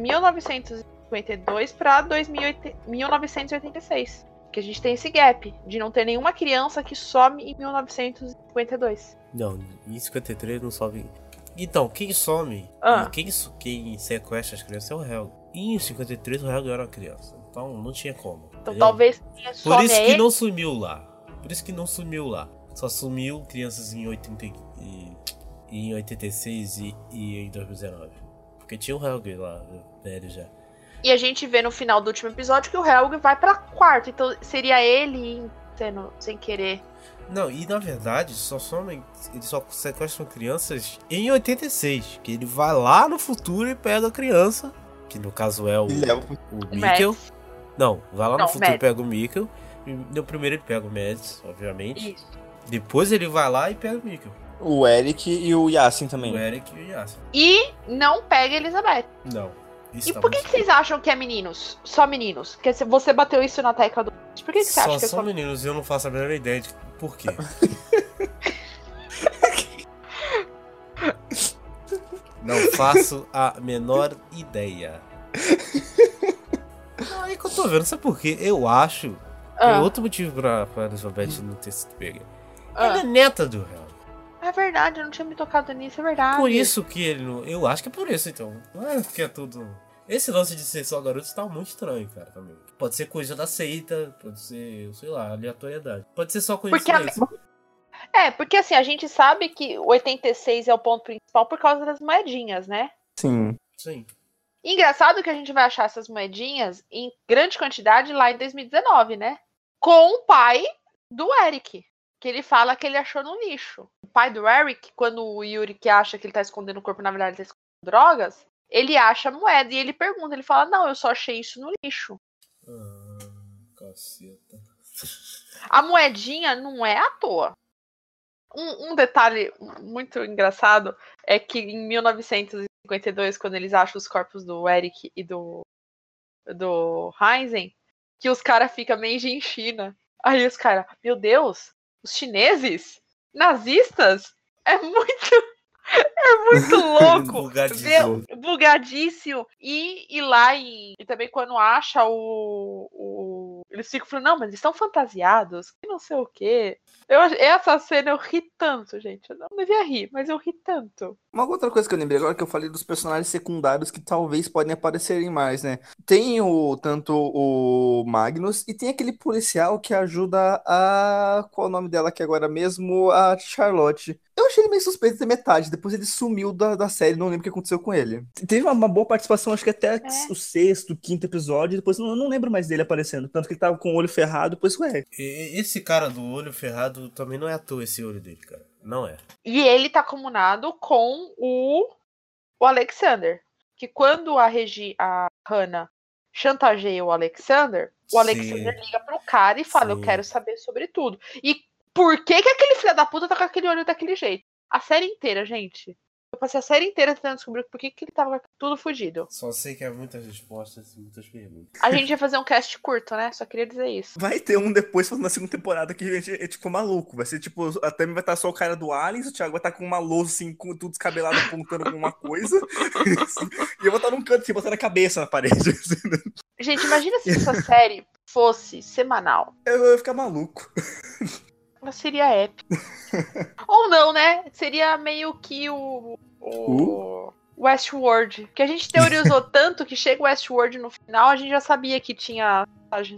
1952 para 1986. Que a gente tem esse gap de não ter nenhuma criança que some em 1952. Não, em 53 não some. Então, quem some, Ah. quem, quem sequestra as crianças é o Helg. E em 53 o Helg era uma criança. Então não tinha como. Então entendeu? talvez quem Por isso que ele. não sumiu lá. Por isso que não sumiu lá. Só sumiu crianças em 80 e, e em 86 e, e em 2019. Porque tinha o Helg lá, velho já. E a gente vê no final do último episódio que o Helg vai pra quarto. Então seria ele sendo sem querer. Não, e na verdade, só somem, eles só sequestram crianças em 86. Que ele vai lá no futuro e pega a criança. Que no caso é o, E pro- o O Mikkel. Mads. Não, vai lá Não, no futuro e Mads. pega o Mikkel. E No primeiro ele pega o Mads, obviamente. Isso. Depois ele vai lá e pega o Mikkel. O Eric e o Yasin também. O Eric e o Yasser. E não pega a Elizabeth. Não. E tá por que, que vocês acham que é meninos? Só meninos? Porque você bateu isso na tecla do. Por que, que você Só acha que é só meninos e eu não faço a menor ideia de por quê. não faço a menor ideia. Aí que eu tô vendo, sabe por quê? Eu acho. Tem Ah, outro motivo pra, pra Elizabeth não ter sido pega. ah. Ela é neta do réu. É verdade, eu não tinha me tocado nisso, é verdade. Por isso que ele não. Eu acho que é por isso, então. Não é porque é tudo. Esse lance de ser só garoto tá muito estranho, cara, também. Pode ser coisa da seita, pode ser, sei lá, aleatoriedade. Pode ser só Porque a- coincidência. É, porque assim, a gente sabe que o 86 é o ponto principal por causa das moedinhas, né? Sim. Sim. Engraçado que a gente vai achar essas moedinhas em grande quantidade lá em 2019, né? Com o pai do Eric. Que ele fala que ele achou no lixo. O pai do Eric, quando o Yuri que acha que ele tá escondendo o corpo, na verdade, ele tá escondendo drogas, ele acha a moeda e ele pergunta, ele fala, não, eu só achei isso no lixo. Ah, caceta. A moedinha não é à toa. Um, um detalhe muito engraçado é que em 1952, quando eles acham os corpos do Eric e do, do Heisen, que os caras ficam meio em China. Aí os caras, meu Deus, os chineses? Nazistas? É muito. É muito louco. Bugadíssimo. Ver- bugadíssimo. E, e lá em. E também quando acha o. o eles ficam falando, não, mas eles estão fantasiados, que não sei o quê. Eu, essa cena eu ri tanto, gente. Eu não devia rir, mas eu ri tanto. Uma outra coisa que eu lembrei agora que eu falei dos personagens secundários que talvez podem aparecerem mais, né? Tem o tanto o Magnus e tem aquele policial que ajuda a qual é o nome dela aqui agora mesmo, a Charlotte. Eu achei ele meio suspeito de metade, depois ele sumiu da, da série, não lembro o que aconteceu com ele. Teve uma, uma boa participação, acho que até o sexto, quinto episódio, depois eu não lembro mais dele aparecendo, tanto que ele tava com o olho ferrado, depois ué, Esse cara do olho ferrado também não é à toa esse olho dele, cara. Não é. E ele tá comunado com o, o Alexander. que quando a Regi, a Hannah chantageia o Alexander, o Sim. Alexander liga pro cara e fala: Eu Sim. quero saber sobre tudo. E por que, que aquele filho da puta tá com aquele olho daquele jeito? A série inteira, gente. Eu passei a série inteira tentando descobrir por que, que ele tava tudo fugido. Só sei que há muitas respostas e muitas perguntas. A gente ia fazer um cast curto, né? Só queria dizer isso. Vai ter um depois na segunda temporada que a gente é tipo maluco. Vai ser tipo, a Tami vai estar só o cara do Aliens, o Thiago vai estar com uma lousa assim, com tudo descabelado apontando com uma coisa. e eu vou estar num canto assim, botando a cabeça na parede. Gente, imagina se essa série fosse semanal. Eu ia ficar maluco. Ela seria épica. Ou não, né? Seria meio que o. o Westworld. Que a gente teorizou tanto que chega o Westworld no final, a gente já sabia que tinha.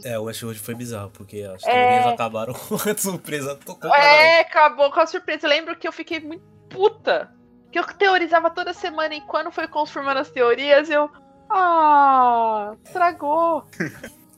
É, o Westworld foi bizarro, porque as É. teorias acabaram com a surpresa tocou É, acabou com a surpresa. Eu lembro que eu fiquei muito puta. Que eu teorizava toda semana e quando foi confirmando as teorias, eu. Ah, estragou.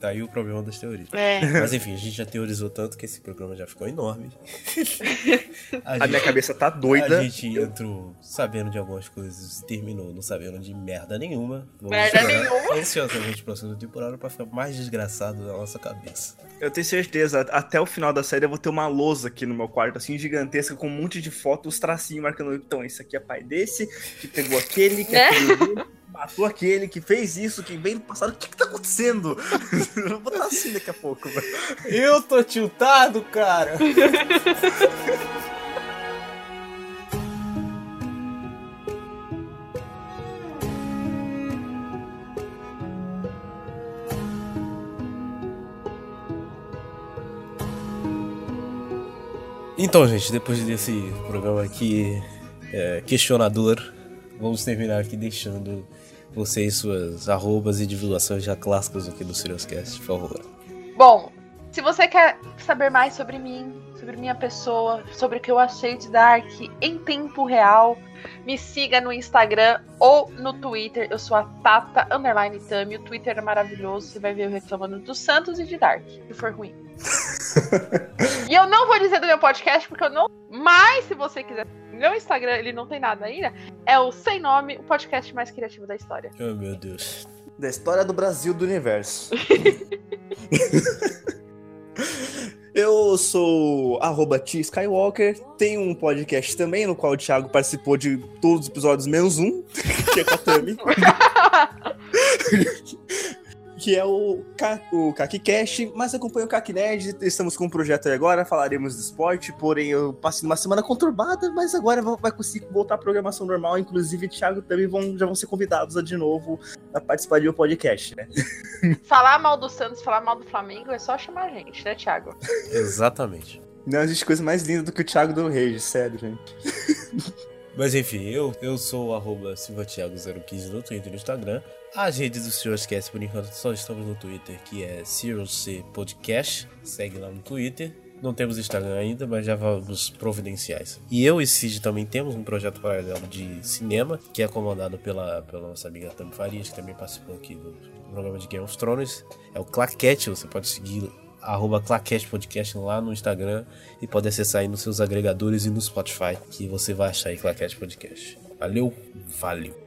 Tá aí o problema das teorias. É. Mas enfim, a gente já teorizou tanto que esse programa já ficou enorme. a, A gente, minha cabeça tá a doida. gente entrou sabendo de algumas coisas e terminou não sabendo de merda nenhuma. Vamos Merda nenhuma. ansiosamente pra segunda temporada pra ficar mais desgraçado na nossa cabeça. Eu tenho certeza, até o final da série eu vou ter uma lousa aqui no meu quarto, assim, gigantesca, com um monte de fotos, tracinho marcando. Então, esse aqui é pai desse, que pegou aquele, que é Né? matou aquele, que fez isso, que veio no passado. O que que tá acontecendo? Eu vou estar assim daqui a pouco. Eu tô tiltado, cara! Então, gente, depois desse programa aqui é, questionador, vamos terminar aqui deixando vocês suas arrobas e divulgações já clássicas aqui do Serioscast, por favor. Bom, se você quer saber mais sobre mim, sobre minha pessoa, sobre o que eu achei de Dark em tempo real, me siga no Instagram ou no Twitter. Eu sou a Tata Underline Tami. O Twitter é maravilhoso. Você vai ver eu reclamando do Santos e de Dark, se for ruim. e eu não vou dizer do meu podcast, porque eu não. Mas se você quiser. Meu Instagram, ele não tem nada ainda. É o Sem Nome, o podcast mais criativo da história. Oh, meu Deus. Da história do Brasil do universo. Eu sou arroba T Skywalker, tenho um podcast também, no qual o Thiago participou de todos os episódios, menos um, que é com a Tami, que é o, Ka o KakiCast, mas acompanha o KakiNerd, estamos com um projeto aí agora, falaremos de esporte, porém eu passei uma semana conturbada, mas agora vai conseguir voltar à programação normal, inclusive o Thiago também vão, já vão ser convidados a, de novo a participar de um podcast, né? falar mal do Santos, falar mal do Flamengo é só chamar a gente, né, Thiago? Exatamente. Não existe coisa mais linda do que o Thiago do Reis, sério, gente. Mas enfim, eu, eu sou o arroba silvatiago015 no Twitter e no Instagram. As redes do Serioscast, por enquanto, só estamos no Twitter, que é SeriosC Podcast. Segue lá no Twitter. Não temos Instagram ainda, mas já vamos providenciar isso. E eu e Cid também temos um projeto paralelo de cinema, que é comandado pela, pela nossa amiga Tami Farias, que também participou aqui do programa de Game of Thrones. É o Claquete, você pode seguir arroba Claquete Podcast lá no Instagram e pode acessar aí nos seus agregadores e no Spotify, que você vai achar aí Claquete Podcast. Valeu, valeu.